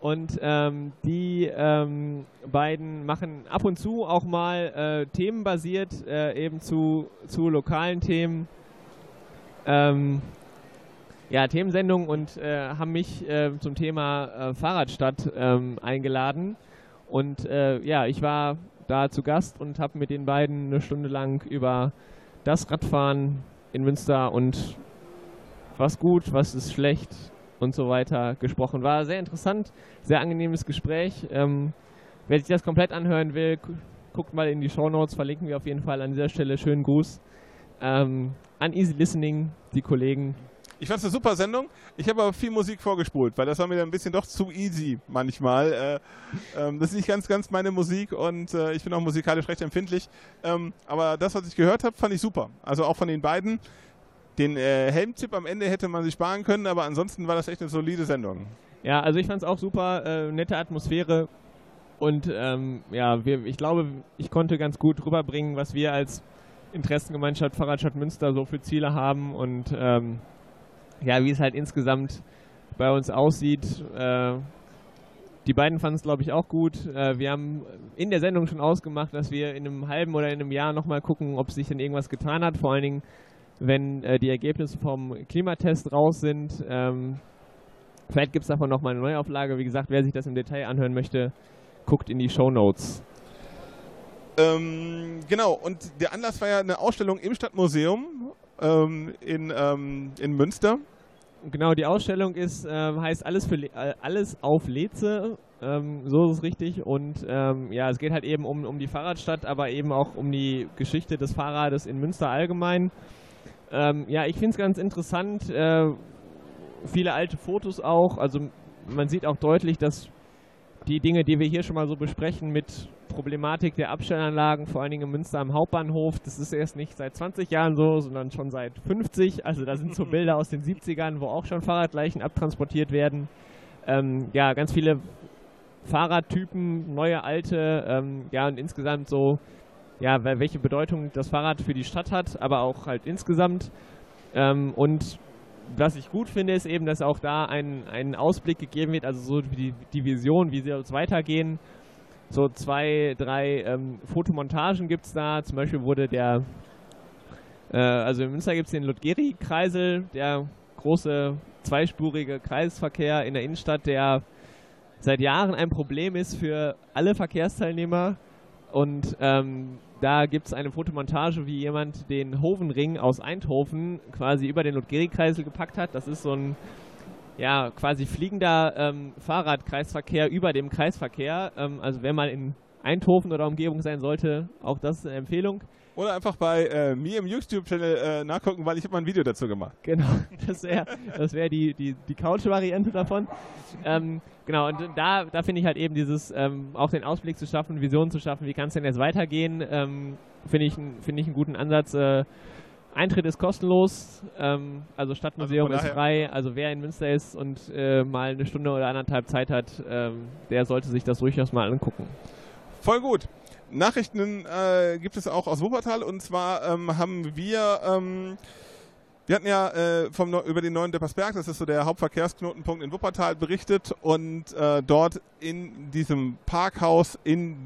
C: Und ähm, die ähm, beiden machen ab und zu auch mal äh, themenbasiert, äh, eben zu, zu lokalen Themen, ähm, ja, Themensendungen und äh, haben mich äh, zum Thema äh, Fahrradstadt ähm, eingeladen. Und äh, ja, ich war da zu Gast und habe mit den beiden eine Stunde lang über das Radfahren in Münster und was gut, was ist schlecht und so weiter gesprochen. War sehr interessant, sehr angenehmes Gespräch. Ähm, wer sich das komplett anhören will, gu- guckt mal in die Show Notes, verlinken wir auf jeden Fall an dieser Stelle. Schönen Gruß ähm, an Easy Listening, die Kollegen.
B: Ich fand es eine super Sendung. Ich habe aber viel Musik vorgespult, weil das war mir ein bisschen doch zu easy manchmal. Äh, ähm, das ist nicht ganz, ganz meine Musik und äh, ich bin auch musikalisch recht empfindlich. Ähm, aber das, was ich gehört habe, fand ich super. Also auch von den beiden. Den äh, Helmtipp am Ende hätte man sich sparen können, aber ansonsten war das echt eine solide Sendung.
C: Ja, also ich fand es auch super, äh, nette Atmosphäre und ähm, ja, wir, ich glaube, ich konnte ganz gut rüberbringen, was wir als Interessengemeinschaft Fahrradstadt Münster so für Ziele haben und ähm, ja, wie es halt insgesamt bei uns aussieht. Äh, die beiden fanden es, glaube ich, auch gut. Äh, wir haben in der Sendung schon ausgemacht, dass wir in einem halben oder in einem Jahr nochmal gucken, ob sich denn irgendwas getan hat. Vor allen Dingen, wenn äh, die Ergebnisse vom Klimatest raus sind. Ähm, vielleicht gibt es davon nochmal eine Neuauflage. Wie gesagt, wer sich das im Detail anhören möchte, guckt in die Show Notes.
B: Ähm, genau, und der Anlass war ja eine Ausstellung im Stadtmuseum ähm, in, ähm, in Münster.
C: Genau, die Ausstellung ist, ähm, heißt alles, für Le äh, alles auf Leze, ähm, so ist es richtig. Und ähm, ja, es geht halt eben um, um die Fahrradstadt, aber eben auch um die Geschichte des Fahrrades in Münster allgemein. Ähm, ja, ich finde es ganz interessant. Äh, viele alte Fotos auch. Also man sieht auch deutlich, dass die Dinge, die wir hier schon mal so besprechen mit Problematik der Abstellanlagen, vor allen Dingen in Münster am Hauptbahnhof, das ist erst nicht seit 20 Jahren so, sondern schon seit 50. Also da sind so Bilder aus den 70ern, wo auch schon Fahrradleichen abtransportiert werden. Ähm, ja, ganz viele Fahrradtypen, neue, alte, ähm, ja und insgesamt so, ja, wel- welche Bedeutung das Fahrrad für die Stadt hat, aber auch halt insgesamt. Ähm, und was ich gut finde, ist eben, dass auch da ein, ein Ausblick gegeben wird, also so die, die Vision, wie soll es weitergehen. So zwei, drei ähm, Fotomontagen gibt es da. Zum Beispiel wurde der, äh, also in Münster gibt es den Ludgeri-Kreisel, der große zweispurige Kreisverkehr in der Innenstadt, der seit Jahren ein Problem ist für alle Verkehrsteilnehmer. Und ähm, da gibt es eine Fotomontage, wie jemand den Hovenring aus Eindhoven quasi über den Ludgeri-Kreisel gepackt hat. Das ist so ein ja, quasi fliegender ähm, Fahrradkreisverkehr über dem Kreisverkehr. Ähm, also wer mal in Eindhoven oder Umgebung sein sollte, auch das ist eine Empfehlung.
B: Oder einfach bei äh, mir im YouTube-Channel äh, nachgucken, weil ich habe mal ein Video dazu gemacht.
C: Genau, das wäre das wär die, die, die Couch-Variante davon. Ähm, genau, und da, da finde ich halt eben dieses, ähm, auch den Ausblick zu schaffen, Visionen zu schaffen, wie kann es denn jetzt weitergehen, ähm, finde ich, finde ich einen guten Ansatz. Äh, Eintritt ist kostenlos, ähm, also Stadtmuseum
B: Also
C: ist frei, also wer in Münster ist und äh, mal eine Stunde oder anderthalb Zeit hat, ähm, der sollte sich das durchaus mal angucken.
B: Voll gut. Nachrichten äh, gibt es auch aus Wuppertal und zwar ähm, haben wir, ähm, wir hatten ja äh, vom, über den neuen Deppersberg, das ist so der Hauptverkehrsknotenpunkt in Wuppertal, berichtet und äh, dort in diesem Parkhaus in,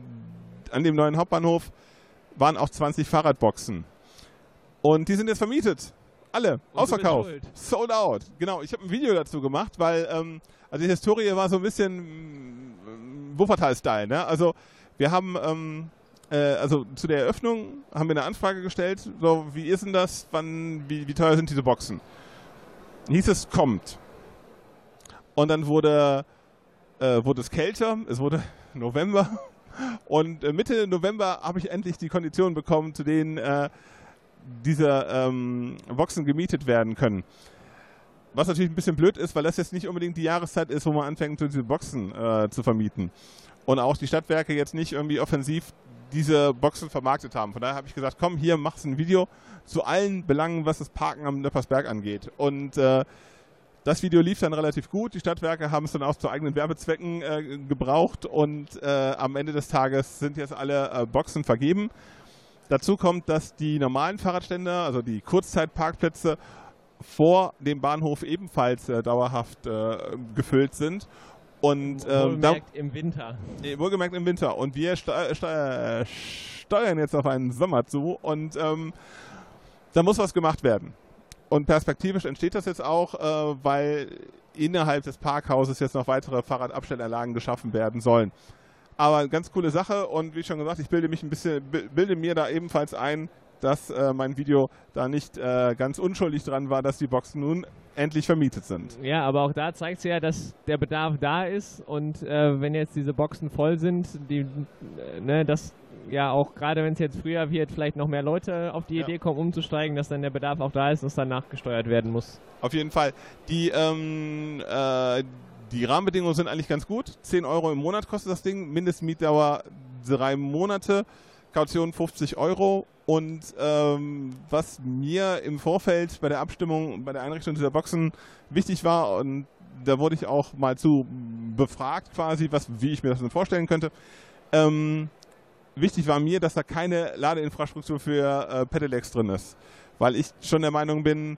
B: an dem neuen Hauptbahnhof waren auch 20 Fahrradboxen. Und die sind jetzt vermietet. Alle,
C: Und
B: ausverkauft. Sold out. Genau, ich habe ein Video dazu gemacht, weil ähm, also die Historie war so ein bisschen mm, Wuppertal-Style. Ne? Also wir haben, ähm, äh, also zu der Eröffnung haben wir eine Anfrage gestellt, so wie ist denn das, wann, wie, wie teuer sind diese Boxen? Hieß es, kommt. Und dann wurde, äh, wurde es kälter, es wurde November und äh, Mitte November habe ich endlich die Konditionen bekommen, zu denen äh, diese ähm, Boxen gemietet werden können. Was natürlich ein bisschen blöd ist, weil das jetzt nicht unbedingt die Jahreszeit ist, wo man anfängt, diese Boxen äh, zu vermieten. Und auch die Stadtwerke jetzt nicht irgendwie offensiv diese Boxen vermarktet haben. Von daher habe ich gesagt, komm, hier machst ein Video zu allen Belangen, was das Parken am Neppersberg angeht. Und äh, das Video lief dann relativ gut. Die Stadtwerke haben es dann auch zu eigenen Werbezwecken äh, gebraucht und äh, am Ende des Tages sind jetzt alle äh, Boxen vergeben. Dazu kommt, dass die normalen Fahrradständer, also die Kurzzeitparkplätze vor dem Bahnhof ebenfalls äh, dauerhaft äh, gefüllt sind. Und ähm, da,
C: im Winter.
B: äh, wohlgemerkt im Winter. Und wir steu steu steuern jetzt auf einen Sommer zu und ähm, da muss was gemacht werden. Und perspektivisch entsteht das jetzt auch, äh, weil innerhalb des Parkhauses jetzt noch weitere Fahrradabstellanlagen geschaffen werden sollen. Aber ganz coole Sache und wie schon gesagt, ich bilde mich ein bisschen, bi- bilde mir da ebenfalls ein, dass äh, mein Video da nicht äh, ganz unschuldig dran war, dass die Boxen nun endlich vermietet sind.
C: Ja, aber auch da zeigt es ja, dass der Bedarf da ist und äh, wenn jetzt diese Boxen voll sind, die, äh, ne, dass ja auch gerade wenn es jetzt früher wird, vielleicht noch mehr Leute auf die
B: Ja.
C: Idee kommen, umzusteigen, dass dann der Bedarf auch da ist, dass dann nachgesteuert werden muss.
B: Auf jeden Fall. Die, ähm, äh, die Rahmenbedingungen sind eigentlich ganz gut. 10 Euro im Monat kostet das Ding, Mindestmietdauer drei Monate, Kaution 50 Euro. Und ähm, was mir im Vorfeld bei der Abstimmung, bei der Einrichtung dieser Boxen wichtig war, und da wurde ich auch mal zu befragt quasi, was, wie ich mir das denn vorstellen könnte. Ähm, wichtig war mir, dass da keine Ladeinfrastruktur für äh, Pedelecs drin ist. Weil ich schon der Meinung bin,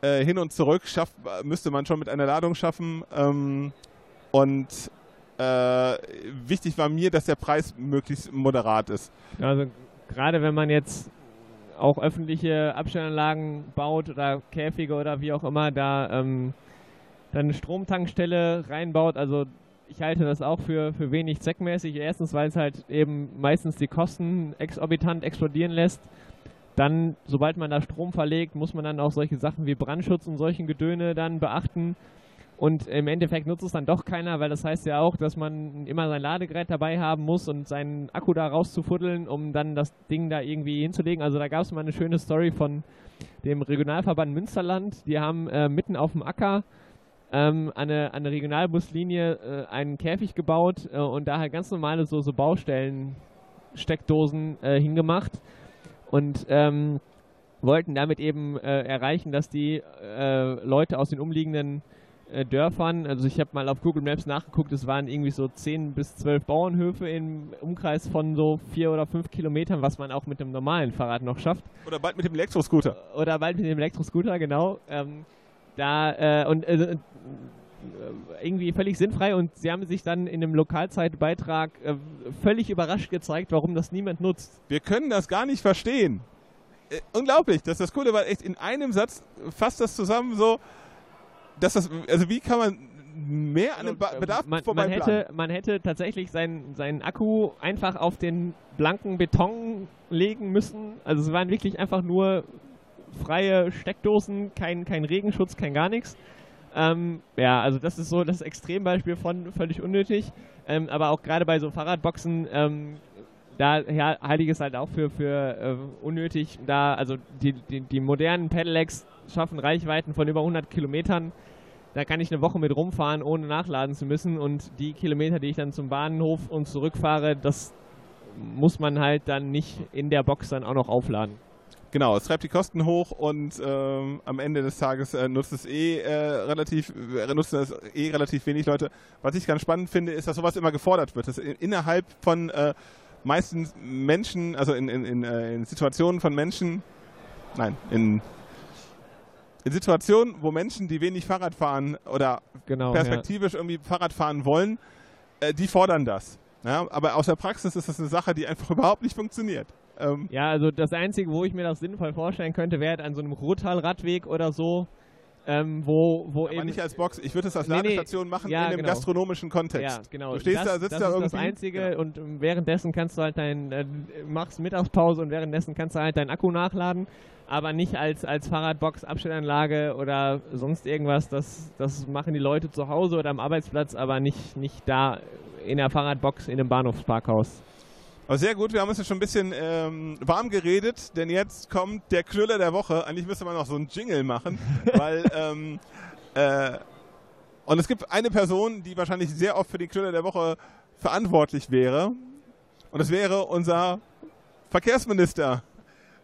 B: äh, hin und zurück schaff, müsste man schon mit einer Ladung schaffen. Ähm, und äh, wichtig war mir, dass der Preis möglichst moderat ist.
C: Also gerade wenn man jetzt auch öffentliche Abstellanlagen baut oder Käfige oder wie auch immer, da ähm, dann eine Stromtankstelle reinbaut, also ich halte das auch für, für wenig zweckmäßig. Erstens, weil es halt eben meistens die Kosten exorbitant explodieren lässt. Dann, sobald man da Strom verlegt, muss man dann auch solche Sachen wie Brandschutz und solchen Gedöne dann beachten. Und im Endeffekt nutzt es dann doch keiner, weil das heißt ja auch, dass man immer sein Ladegerät dabei haben muss und seinen Akku da rauszufuddeln, um dann das Ding da irgendwie hinzulegen. Also da gab es mal eine schöne Story von dem Regionalverband Münsterland. Die haben äh, mitten auf dem Acker ähm, an eine, eine Regionalbuslinie äh, einen Käfig gebaut äh, und da halt ganz normale so, so Baustellen-Steckdosen äh, hingemacht und ähm, wollten damit eben äh, erreichen, dass die äh, Leute aus den umliegenden äh, Dörfern, also ich habe mal auf Google Maps nachgeguckt, es waren irgendwie so 10 bis 12 Bauernhöfe im Umkreis von so 4 oder 5 Kilometern, was man auch mit einem normalen Fahrrad noch schafft
B: Oder bald mit dem Elektroscooter.
C: oder bald mit dem Elektroscooter, genau. Ähm, da äh, und äh, äh, irgendwie völlig sinnfrei und sie haben sich dann in einem Lokalzeitbeitrag äh, völlig überrascht gezeigt, warum das niemand nutzt.
B: Wir können das gar nicht verstehen. Äh, unglaublich, dass das Coole war echt in einem Satz fasst das zusammen so, dass das, also wie kann man mehr an dem Ba- Bedarf
C: Also, man,
B: vorbei
C: man, hätte, man hätte tatsächlich seinen, seinen Akku einfach auf den blanken Beton legen müssen. Also es waren wirklich einfach nur freie Steckdosen, kein, kein Regenschutz, kein gar nichts. Ähm, ja, also das ist so das Extrembeispiel von völlig unnötig. Ähm, aber auch gerade bei so Fahrradboxen, ähm, da ja, halte ich es halt auch für, für äh, unnötig. Da, also die, die, die modernen Pedelecs schaffen Reichweiten von über 100 Kilometern. Da kann ich eine Woche mit rumfahren, ohne nachladen zu müssen. Und die Kilometer, die ich dann zum Bahnhof und zurückfahre, das muss man halt dann nicht in der Box dann auch noch aufladen.
B: Genau, es treibt die Kosten hoch und ähm, am Ende des Tages äh, nutzt es eh äh, relativ, äh, nutzen es eh relativ wenig Leute. Was ich ganz spannend finde, ist, dass sowas immer gefordert wird. Dass in, innerhalb von äh, meistens Menschen, also in, in, in, äh, in Situationen von Menschen, nein, in, in Situationen, wo Menschen, die wenig Fahrrad fahren oder
C: Genau. Ja.
B: perspektivisch irgendwie Fahrrad fahren wollen, äh, die fordern das. Ja? Aber aus der Praxis ist das eine Sache, die einfach überhaupt nicht funktioniert. Ähm,
C: Ja, also das Einzige, wo ich mir das sinnvoll vorstellen könnte, wäre halt an so einem Ruhrtal-Radweg oder so, ähm, wo, wo
B: aber
C: eben...
B: nicht als Box. Ich würde es als
C: Nee, nee.
B: Ladestation machen
C: Ja,
B: in einem
C: genau.
B: gastronomischen Kontext.
C: Ja, genau.
B: Du stehst
C: das,
B: da, sitzt
C: das
B: da
C: ist
B: irgendwie.
C: das Einzige
B: Genau.
C: und ähm, währenddessen kannst du halt dein, äh, machst Mittagspause und währenddessen kannst du halt deinen Akku nachladen, aber nicht als, als Fahrradbox, Abstellanlage oder sonst irgendwas. Das, das machen die Leute zu Hause oder am Arbeitsplatz, aber nicht, nicht da in der Fahrradbox in einem Bahnhofsparkhaus.
B: Aber sehr gut, wir haben uns jetzt schon ein bisschen ähm, warm geredet, denn jetzt kommt der Knüller der Woche. Eigentlich müsste man noch so einen Jingle machen, weil ähm, äh, und es gibt eine Person, die wahrscheinlich sehr oft für die Knüller der Woche verantwortlich wäre. Und das wäre unser Verkehrsminister.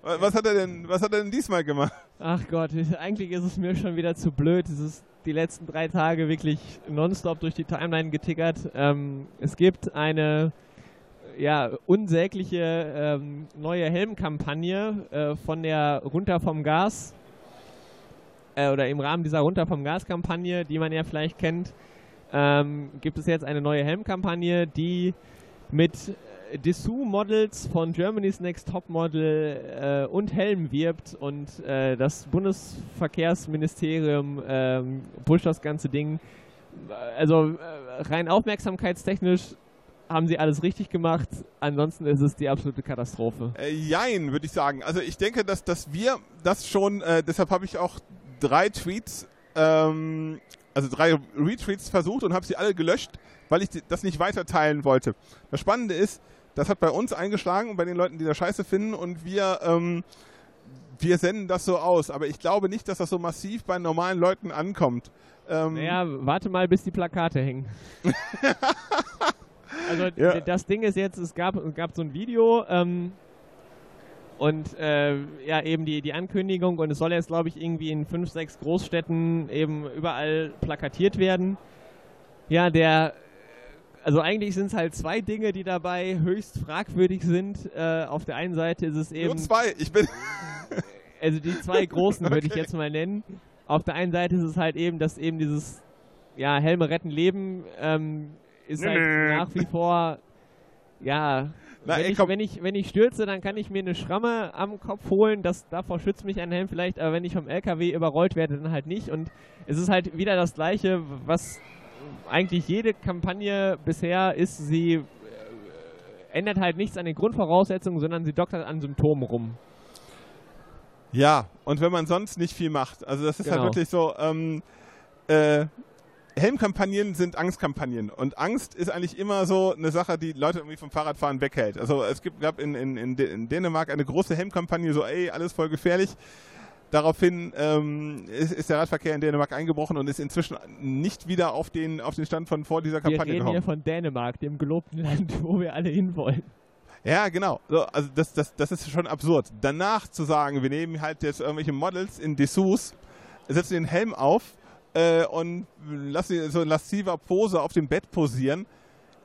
B: Wa- Was hat er denn, was hat er denn diesmal gemacht?
C: Ach Gott, eigentlich ist es mir schon wieder zu blöd. Es ist die letzten drei Tage wirklich nonstop durch die Timeline getickert. Ähm, es gibt eine ja, unsägliche ähm, neue Helmkampagne äh, von der Runter vom Gas äh, oder im Rahmen dieser Runter vom Gas-Kampagne, die man ja vielleicht kennt, ähm, gibt es jetzt eine neue Helmkampagne, die mit Dessous-Models von Germany's Next Topmodel äh, und Helm wirbt und äh, das Bundesverkehrsministerium ähm, pusht das ganze Ding. Also äh, rein aufmerksamkeitstechnisch haben sie alles richtig gemacht. Ansonsten ist es die absolute Katastrophe.
B: Äh, jein, würde ich sagen. Also ich denke, dass, dass wir das schon, äh, deshalb habe ich auch drei Tweets, ähm, also drei Retweets versucht und habe sie alle gelöscht, weil ich das nicht weiter teilen wollte. Das Spannende ist, das hat bei uns eingeschlagen und bei den Leuten, die das scheiße finden und wir, ähm, wir senden das so aus. Aber ich glaube nicht, dass das so massiv bei normalen Leuten ankommt. Ähm,
C: Naja, warte mal, bis die Plakate hängen. also
B: Ja.
C: das Ding ist jetzt, es gab, es gab so ein Video ähm, und äh, ja eben die, die Ankündigung und es soll jetzt glaube ich irgendwie in fünf, sechs Großstädten eben überall plakatiert werden. Ja, der also eigentlich sind es halt zwei Dinge, die dabei höchst fragwürdig sind. Äh, auf der einen Seite ist es eben
B: nur zwei. Ich bin.
C: also die zwei großen würde ich
B: Okay.
C: jetzt mal nennen. Auf der einen Seite ist es halt eben, dass eben dieses ja, Helme retten Leben ähm, ist halt nach wie vor ja
B: Na,
C: wenn,
B: ey,
C: ich, wenn, ich, wenn ich stürze, dann kann ich mir eine Schramme am Kopf holen. Das, davor schützt mich ein Helm vielleicht, aber wenn ich vom LKW überrollt werde, dann halt nicht. Und es ist halt wieder das Gleiche, was eigentlich jede Kampagne bisher ist. Sie äh, ändert halt nichts an den Grundvoraussetzungen, sondern sie doktert an Symptomen rum.
B: Ja, und wenn man sonst nicht viel macht. Also das ist halt
C: Genau.
B: wirklich so, ähm, äh, Helmkampagnen sind Angstkampagnen. Und Angst ist eigentlich immer so eine Sache, die Leute irgendwie vom Fahrradfahren weghält. Also es gibt, gab in, in, in Dänemark eine große Helmkampagne, so ey, alles voll gefährlich. Daraufhin ähm, ist, ist der Radverkehr in Dänemark eingebrochen und ist inzwischen nicht wieder auf den, auf den Stand von vor dieser
C: Wir
B: Kampagne
C: reden
B: gekommen.
C: hier von Dänemark, dem gelobten Land, wo wir alle hinwollen.
B: Ja, genau. So, also das, das, das ist schon absurd. Danach zu sagen, wir nehmen halt jetzt irgendwelche Models in Dessous, setzen den Helm auf äh, und lassen sie so in lassiver Pose auf dem Bett posieren.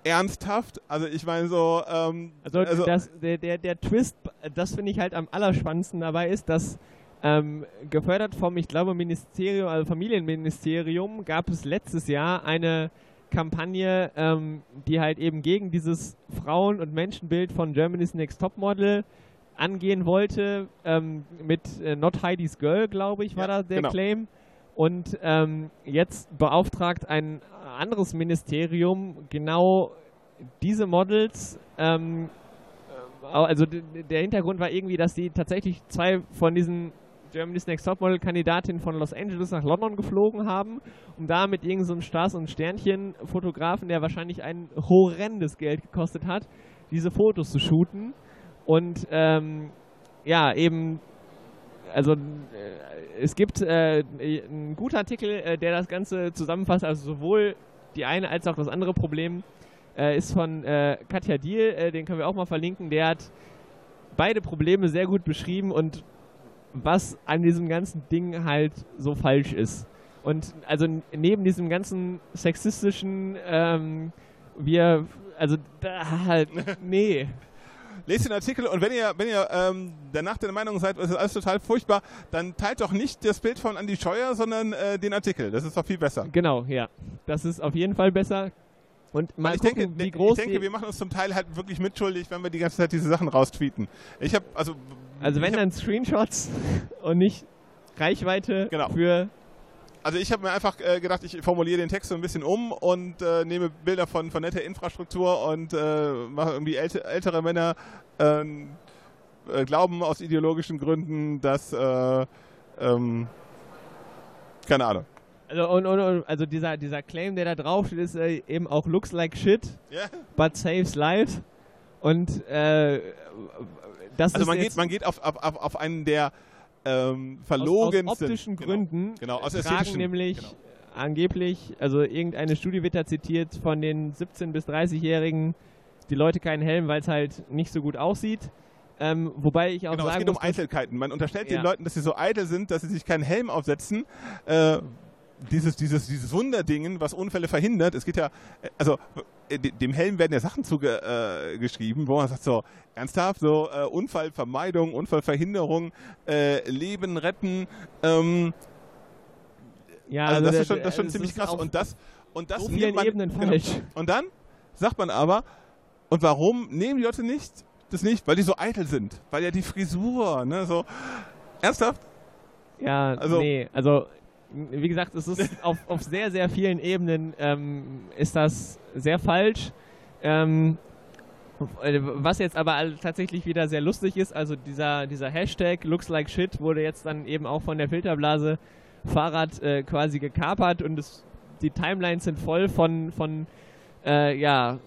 B: Ernsthaft? Also ich meine so, ähm,
C: Also, das, der, der, der Twist, das finde ich halt am allerspannendsten dabei ist, dass ähm, gefördert vom, ich glaube, Ministerium, also Familienministerium, gab es letztes Jahr eine Kampagne, ähm, die halt eben gegen dieses Frauen- und Menschenbild von Germany's Next Topmodel angehen wollte, ähm, mit äh, Not Heidi's Girl, glaube ich, war
B: Ja,
C: da der
B: genau.
C: Claim. Und ähm, jetzt beauftragt ein anderes Ministerium genau diese Models ähm, äh, also der Hintergrund war irgendwie, dass die tatsächlich zwei von diesen Germany's Next Topmodel Kandidatinnen von Los Angeles nach London geflogen haben, um da mit irgendeinem so Stars- und Sternchen-Fotografen, der wahrscheinlich ein horrendes Geld gekostet hat, diese Fotos zu shooten. Und ähm, ja, eben, also äh, es gibt äh, einen guten Artikel, äh, der das Ganze zusammenfasst, also sowohl die eine als auch das andere Problem äh, ist von äh, Katja Diel, äh, den können wir auch mal verlinken. Der hat beide Probleme sehr gut beschrieben und was an diesem ganzen Ding halt so falsch ist. Und also neben diesem ganzen sexistischen, ähm, wir, also da halt, nee.
B: lest den Artikel und wenn ihr, wenn ihr ähm, danach der Meinung seid, es ist alles total furchtbar, dann teilt doch nicht das Bild von Andy Scheuer, sondern äh, den Artikel. Das ist doch viel besser.
C: Genau, ja. Das ist auf jeden Fall besser. Und mal
B: ich
C: gucken,
B: denke,
C: wie
B: ich
C: groß
B: denke,
C: die,
B: wir machen uns zum Teil halt wirklich mitschuldig, wenn wir die ganze Zeit diese Sachen raustweeten. Ich habe also
C: Also
B: ich
C: wenn dann Screenshots und nicht Reichweite
B: Genau.
C: für
B: also ich habe mir einfach äh, gedacht, ich formuliere den Text so ein bisschen um und äh, nehme Bilder von, von netter Infrastruktur und äh, mache irgendwie älte, ältere Männer ähm, äh, glauben aus ideologischen Gründen, dass äh, ähm, keine Ahnung.
C: Also, und, und, und, also dieser, dieser Claim, der da drauf steht, ist äh, eben auch looks like shit,
B: Ja?
C: but saves lives. Und äh, das
B: Also
C: ist
B: man geht, man geht auf, auf, auf, einen der ähm,
C: aus,
B: verlogensten
C: aus optischen
B: genau,
C: Gründen
B: Genau, aus
C: tragen nämlich
B: genau.
C: angeblich, also irgendeine Studie wird da zitiert, von den 17- bis 30-Jährigen, die Leute keinen Helm, weil es halt nicht so gut aussieht. Ähm, wobei ich auch
B: Genau, es
C: sagen
B: geht um
C: muss, dass-
B: Eitelkeiten. Man unterstellt
C: Ja.
B: den Leuten, dass sie so eitel sind, dass sie sich keinen Helm aufsetzen. Äh, dieses, dieses, dieses Wunderdingen, was Unfälle verhindert. Es geht ja, also äh, de- dem Helm werden ja Sachen zugeschrieben, äh, wo man sagt so, ernsthaft, so äh, Unfallvermeidung, Unfallverhinderung, äh, Leben retten. Ähm,
C: ja,
B: also
C: also
B: das,
C: der-
B: ist schon, das ist schon
C: es
B: ziemlich krass. Und das, und das
C: so
B: nimmt man,
C: Ebenen
B: genau.
C: falsch.
B: Und dann sagt man aber, und warum nehmen die Leute nicht das nicht? Weil die so eitel sind. Weil ja die Frisur, ne, so. Ernsthaft?
C: Ja,
B: Also-
C: nee, also wie gesagt, es ist auf, auf sehr, sehr vielen Ebenen ähm, ist das sehr falsch. Ähm, äh, was jetzt aber tatsächlich wieder sehr lustig ist, also dieser, dieser Hashtag Looks Like Shit wurde jetzt dann eben auch von der Filterblase Fahrrad äh, quasi gekapert und es, die Timelines sind voll von, von äh, ja,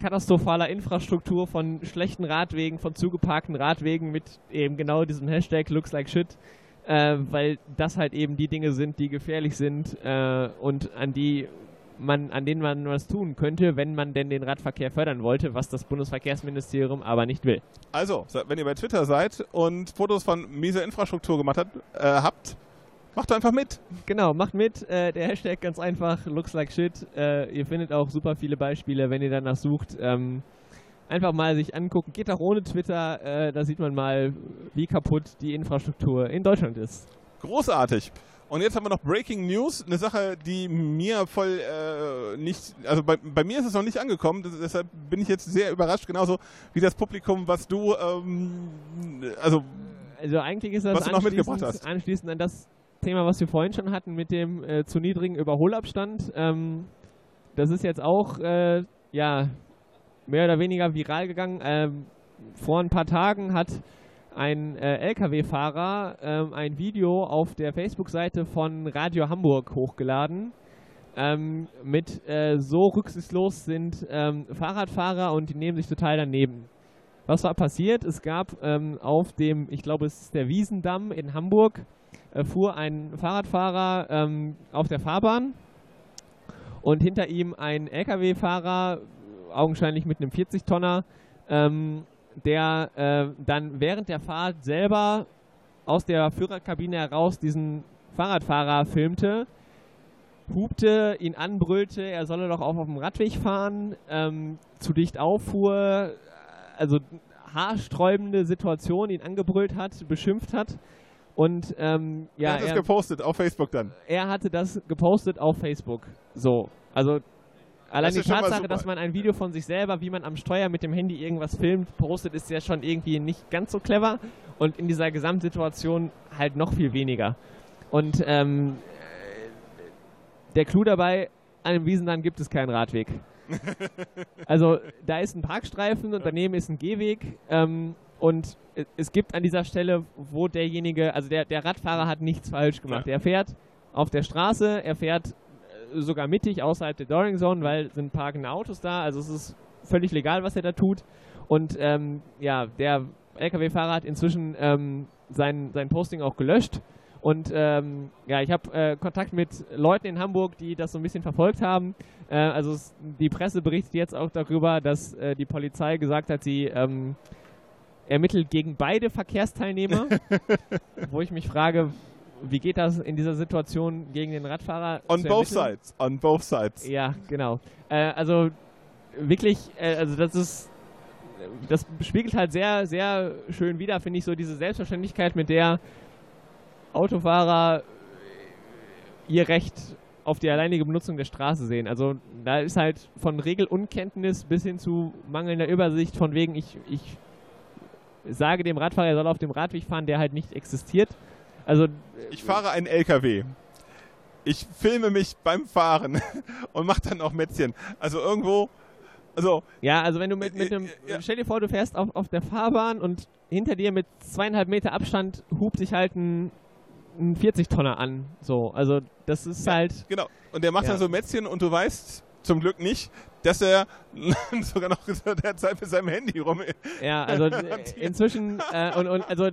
C: katastrophaler Infrastruktur, von schlechten Radwegen, von zugeparkten Radwegen mit eben genau diesem Hashtag Looks Like Shit, äh, weil das halt eben die Dinge sind, die gefährlich sind äh, und an die man, an denen man was tun könnte, wenn man denn den Radverkehr fördern wollte, was das Bundesverkehrsministerium aber nicht will.
B: Also, wenn ihr bei Twitter seid und Fotos von mieser Infrastruktur gemacht habt, äh, habt macht einfach mit.
C: Genau, macht mit. Äh, der Hashtag ganz einfach, looks like shit. Äh, ihr findet auch super viele Beispiele, wenn ihr danach sucht. Ähm, einfach mal sich angucken. Geht auch ohne Twitter. Äh, da sieht man mal, wie kaputt die Infrastruktur in Deutschland ist.
B: Großartig. Und jetzt haben wir noch Breaking News, eine Sache, die mir voll äh, nicht, also bei, bei mir ist es noch nicht angekommen, das, deshalb bin ich jetzt sehr überrascht, genauso wie das Publikum, was du, ähm, also
C: Also eigentlich ist das
B: Was du noch mitgebracht
C: anschließend,
B: hast.
C: anschließend an das Thema, was wir vorhin schon hatten mit dem äh, zu niedrigen Überholabstand. Ähm, das ist jetzt auch äh, ja mehr oder weniger viral gegangen. Ähm, vor ein paar Tagen hat ein äh, LKW-Fahrer ähm, ein Video auf der Facebook-Seite von Radio Hamburg hochgeladen. Ähm, mit äh, so rücksichtslos sind ähm, Fahrradfahrer und die nehmen sich total daneben. Was war passiert? Es gab ähm, auf dem, ich glaube, es ist der Wiesendamm in Hamburg, äh, fuhr ein Fahrradfahrer ähm, auf der Fahrbahn und hinter ihm ein LKW-Fahrer, augenscheinlich mit einem 40-Tonner, ähm, der äh, dann während der Fahrt selber aus der Führerkabine heraus diesen Fahrradfahrer filmte, hupte, ihn anbrüllte, er solle doch auch auf dem Radweg fahren, ähm, zu dicht auffuhr, also haarsträubende Situation, ihn angebrüllt hat, beschimpft hat. Und ähm,
B: er
C: ja,
B: hat es
C: er,
B: gepostet auf Facebook dann.
C: er hatte das gepostet auf Facebook. So, also allein die Tatsache, dass man ein Video von sich selber, wie man am Steuer mit dem Handy irgendwas filmt, postet, ist ja schon irgendwie nicht ganz so clever. Und in dieser Gesamtsituation halt noch viel weniger. Und ähm, äh, der Clou dabei, an dem Wiesenland gibt es keinen Radweg. Also da ist ein Parkstreifen und daneben ist ein Gehweg. Ähm, und es gibt an dieser Stelle, wo derjenige, also der, der Radfahrer hat nichts falsch gemacht. Er fährt auf der Straße, er fährt äh, sogar mittig außerhalb der Doring Zone, weil sind parkende Autos da. Also es ist völlig legal, was er da tut. Und ähm, ja, der LKW-Fahrer hat inzwischen ähm, sein, sein Posting auch gelöscht. Und ähm, ja, ich habe äh, Kontakt mit Leuten in Hamburg, die das so ein bisschen verfolgt haben. Äh, also es, die Presse berichtet jetzt auch darüber, dass äh, die Polizei gesagt hat, sie ähm, ermittelt gegen beide Verkehrsteilnehmer. wo ich mich frage, wie geht das in dieser Situation gegen den Radfahrer?
B: On both sides, on both sides.
C: Ja, genau. Äh, also wirklich, äh, also das ist, das spiegelt halt sehr, sehr schön wider, finde ich, so diese Selbstverständlichkeit, mit der Autofahrer ihr Recht auf die alleinige Benutzung der Straße sehen. Also da ist halt von Regelunkenntnis bis hin zu mangelnder Übersicht von wegen, ich, ich sage dem Radfahrer, er soll auf dem Radweg fahren, der halt nicht existiert. Also
B: Ich fahre einen LKW. Ich filme mich beim Fahren und mache dann auch Mätzchen. Also irgendwo, also
C: Ja, also wenn du mit, mit
B: Äh,
C: einem,
B: ja.
C: stell dir vor, du fährst auf, auf der Fahrbahn und hinter dir mit zweieinhalb Meter Abstand hupt sich halt ein, ein 40-Tonner an. So, also das ist
B: Ja.
C: halt,
B: Genau. Und der macht
C: Ja.
B: dann so Mätzchen und du weißt zum Glück nicht, dass er sogar noch zu der Zeit mit seinem Handy rum.
C: ja, also äh, inzwischen, äh, und, und also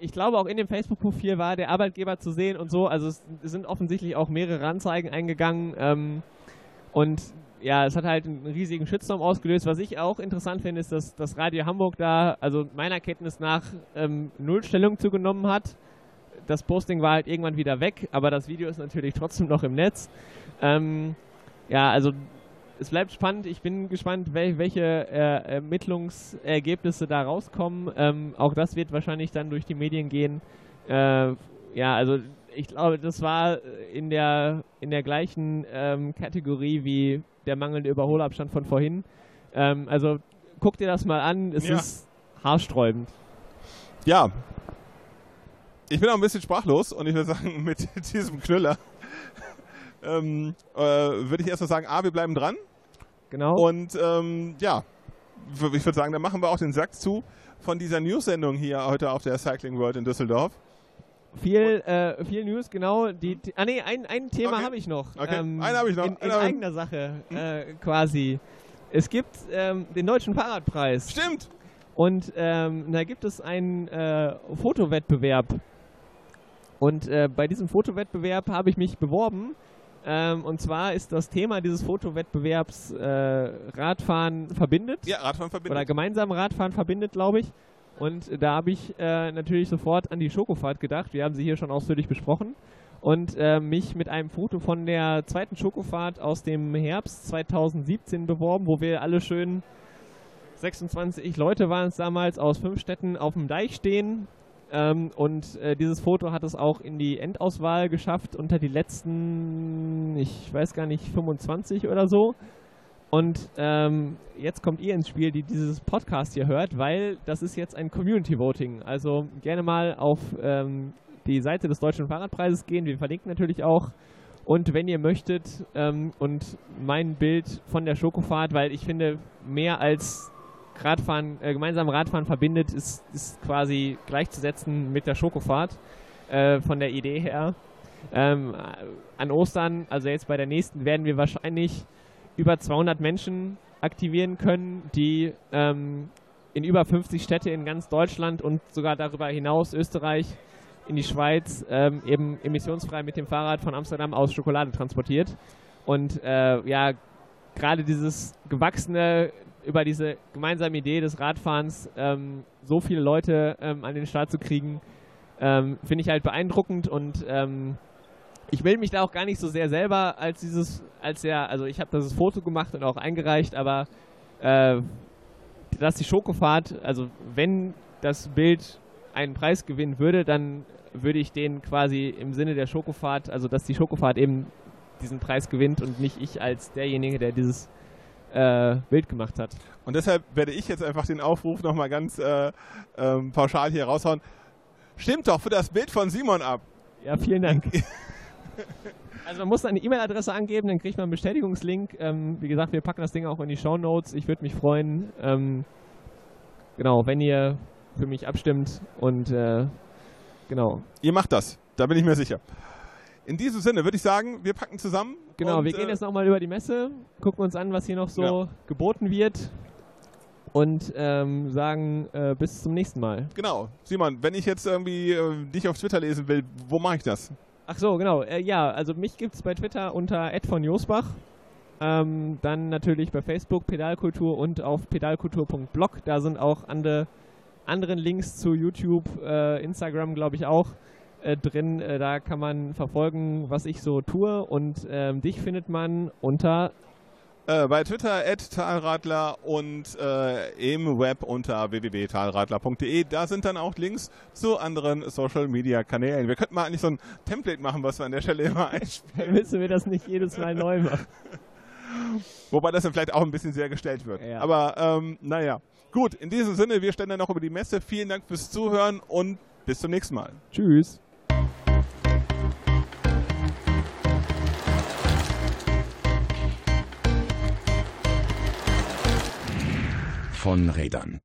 C: ich glaube auch in dem Facebook-Profil war der Arbeitgeber zu sehen und so, also es sind offensichtlich auch mehrere Anzeigen eingegangen ähm, und ja, es hat halt einen riesigen Shitstorm ausgelöst. Was ich auch interessant finde, ist, dass das Radio Hamburg da, also meiner Kenntnis nach, ähm, null Stellung zugenommen hat. Das Posting war halt irgendwann wieder weg, aber das Video ist natürlich trotzdem noch im Netz. Ähm, ja, also es bleibt spannend. Ich bin gespannt, wel welche äh, Ermittlungsergebnisse da rauskommen. Ähm, auch das wird wahrscheinlich dann durch die Medien gehen. Äh, ja, also ich glaube, das war in der, in der gleichen ähm, Kategorie wie der mangelnde Überholabstand von vorhin. Ähm, also guck dir das mal an. Es
B: Ja.
C: ist haarsträubend.
B: Ja. Ich bin auch ein bisschen sprachlos und ich würde sagen, mit diesem Knüller ähm, äh, würde ich erstmal sagen, A, wir bleiben dran
C: Genau.
B: Und ähm, ja, ich würde sagen, dann machen wir auch den Sack zu von dieser News-Sendung hier heute auf der Cycling World in Düsseldorf.
C: Viel, äh, viel News, genau. Die, die, ah nee, ein, ein Thema
B: Okay.
C: habe ich noch.
B: Okay,
C: Ähm,
B: einen habe ich noch,
C: In, in eigener Sache äh, quasi. Es gibt ähm, den Deutschen Fahrradpreis.
B: Stimmt!
C: Und ähm, da gibt es einen äh, Fotowettbewerb. Und äh, bei diesem Fotowettbewerb habe ich mich beworben. Ähm, und zwar ist das Thema dieses Fotowettbewerbs äh, Radfahren verbindet.
B: Ja, Radfahren
C: Oder
B: verbindet.
C: gemeinsam Radfahren verbindet, glaube ich. Und da habe ich äh, natürlich sofort an die Schokofahrt gedacht. Wir haben sie hier schon ausführlich besprochen. Und äh, mich mit einem Foto von der zweiten Schokofahrt aus dem Herbst 2017 beworben, wo wir alle schön 26 Leute waren es damals aus fünf Städten auf dem Deich stehen. Ähm, und äh, dieses Foto hat es auch in die Endauswahl geschafft unter die letzten, ich weiß gar nicht, 25 oder so. Und ähm, jetzt kommt ihr ins Spiel, die dieses Podcast hier hört, weil das ist jetzt ein Community Voting. Also gerne mal auf ähm, die Seite des Deutschen Fahrradpreises gehen. Wir verlinken natürlich auch. Und wenn ihr möchtet ähm, und mein Bild von der Schokofahrt, weil ich finde, mehr als Radfahren, äh, gemeinsam Radfahren verbindet, ist, ist quasi gleichzusetzen mit der Schokofahrt äh, von der Idee her. Ähm, an Ostern, also jetzt bei der nächsten, werden wir wahrscheinlich über 200 Menschen aktivieren können, die ähm, in über 50 Städte in ganz Deutschland und sogar darüber hinaus Österreich in die Schweiz ähm, eben emissionsfrei mit dem Fahrrad von Amsterdam aus Schokolade transportiert. Und äh, ja, gerade dieses gewachsene, über diese gemeinsame Idee des Radfahrens ähm, so viele Leute ähm, an den Start zu kriegen, ähm, finde ich halt beeindruckend und ähm, ich will mich da auch gar nicht so sehr selber als dieses, als der, also ich habe das Foto gemacht und auch eingereicht, aber äh, dass die Schokofahrt, also wenn das Bild einen Preis gewinnen würde, dann würde ich den quasi im Sinne der Schokofahrt, also dass die Schokofahrt eben diesen Preis gewinnt und nicht ich als derjenige, der dieses äh, Bild gemacht hat.
B: Und deshalb werde ich jetzt einfach den Aufruf nochmal ganz äh, ähm, pauschal hier raushauen. Stimmt doch für das Bild von Simon ab.
C: Ja, vielen Dank. Also man muss eine E-Mail-Adresse angeben, dann kriegt man einen Bestätigungslink. Ähm, wie gesagt, wir packen das Ding auch in die Show Notes. Ich würde mich freuen, ähm, genau, wenn ihr für mich abstimmt und äh, genau.
B: Ihr macht das, da bin ich mir sicher. In diesem Sinne würde ich sagen, wir packen zusammen.
C: Genau, wir gehen
B: äh,
C: jetzt nochmal über die Messe, gucken uns an, was hier noch so
B: Ja.
C: geboten wird und ähm, sagen äh, bis zum nächsten Mal.
B: Genau, Simon, wenn ich jetzt irgendwie äh, dich auf Twitter lesen will, wo mache ich das?
C: Ach so, genau. Äh, ja, also mich gibt es bei Twitter unter von Josbach. Ähm, dann natürlich bei Facebook Pedalkultur und auf pedalkultur.blog. Da sind auch andere, anderen Links zu YouTube, äh, Instagram glaube ich auch äh, drin. Äh, da kann man verfolgen, was ich so tue. Und ähm, dich findet man unter
B: Äh, bei Twitter Talradler und äh, im Web unter www.talradler.de. Da sind dann auch Links zu anderen Social Media Kanälen. Wir könnten mal eigentlich so ein Template machen, was wir an der Stelle immer einspielen.
C: müssen wir das nicht jedes Mal neu machen.
B: Wobei das dann vielleicht auch ein bisschen sehr gestellt wird.
C: Ja.
B: Aber ähm, naja. Gut, in diesem Sinne, wir stellen dann noch über die Messe. Vielen Dank fürs Zuhören und bis zum nächsten Mal.
C: Tschüss.
A: Von Rädern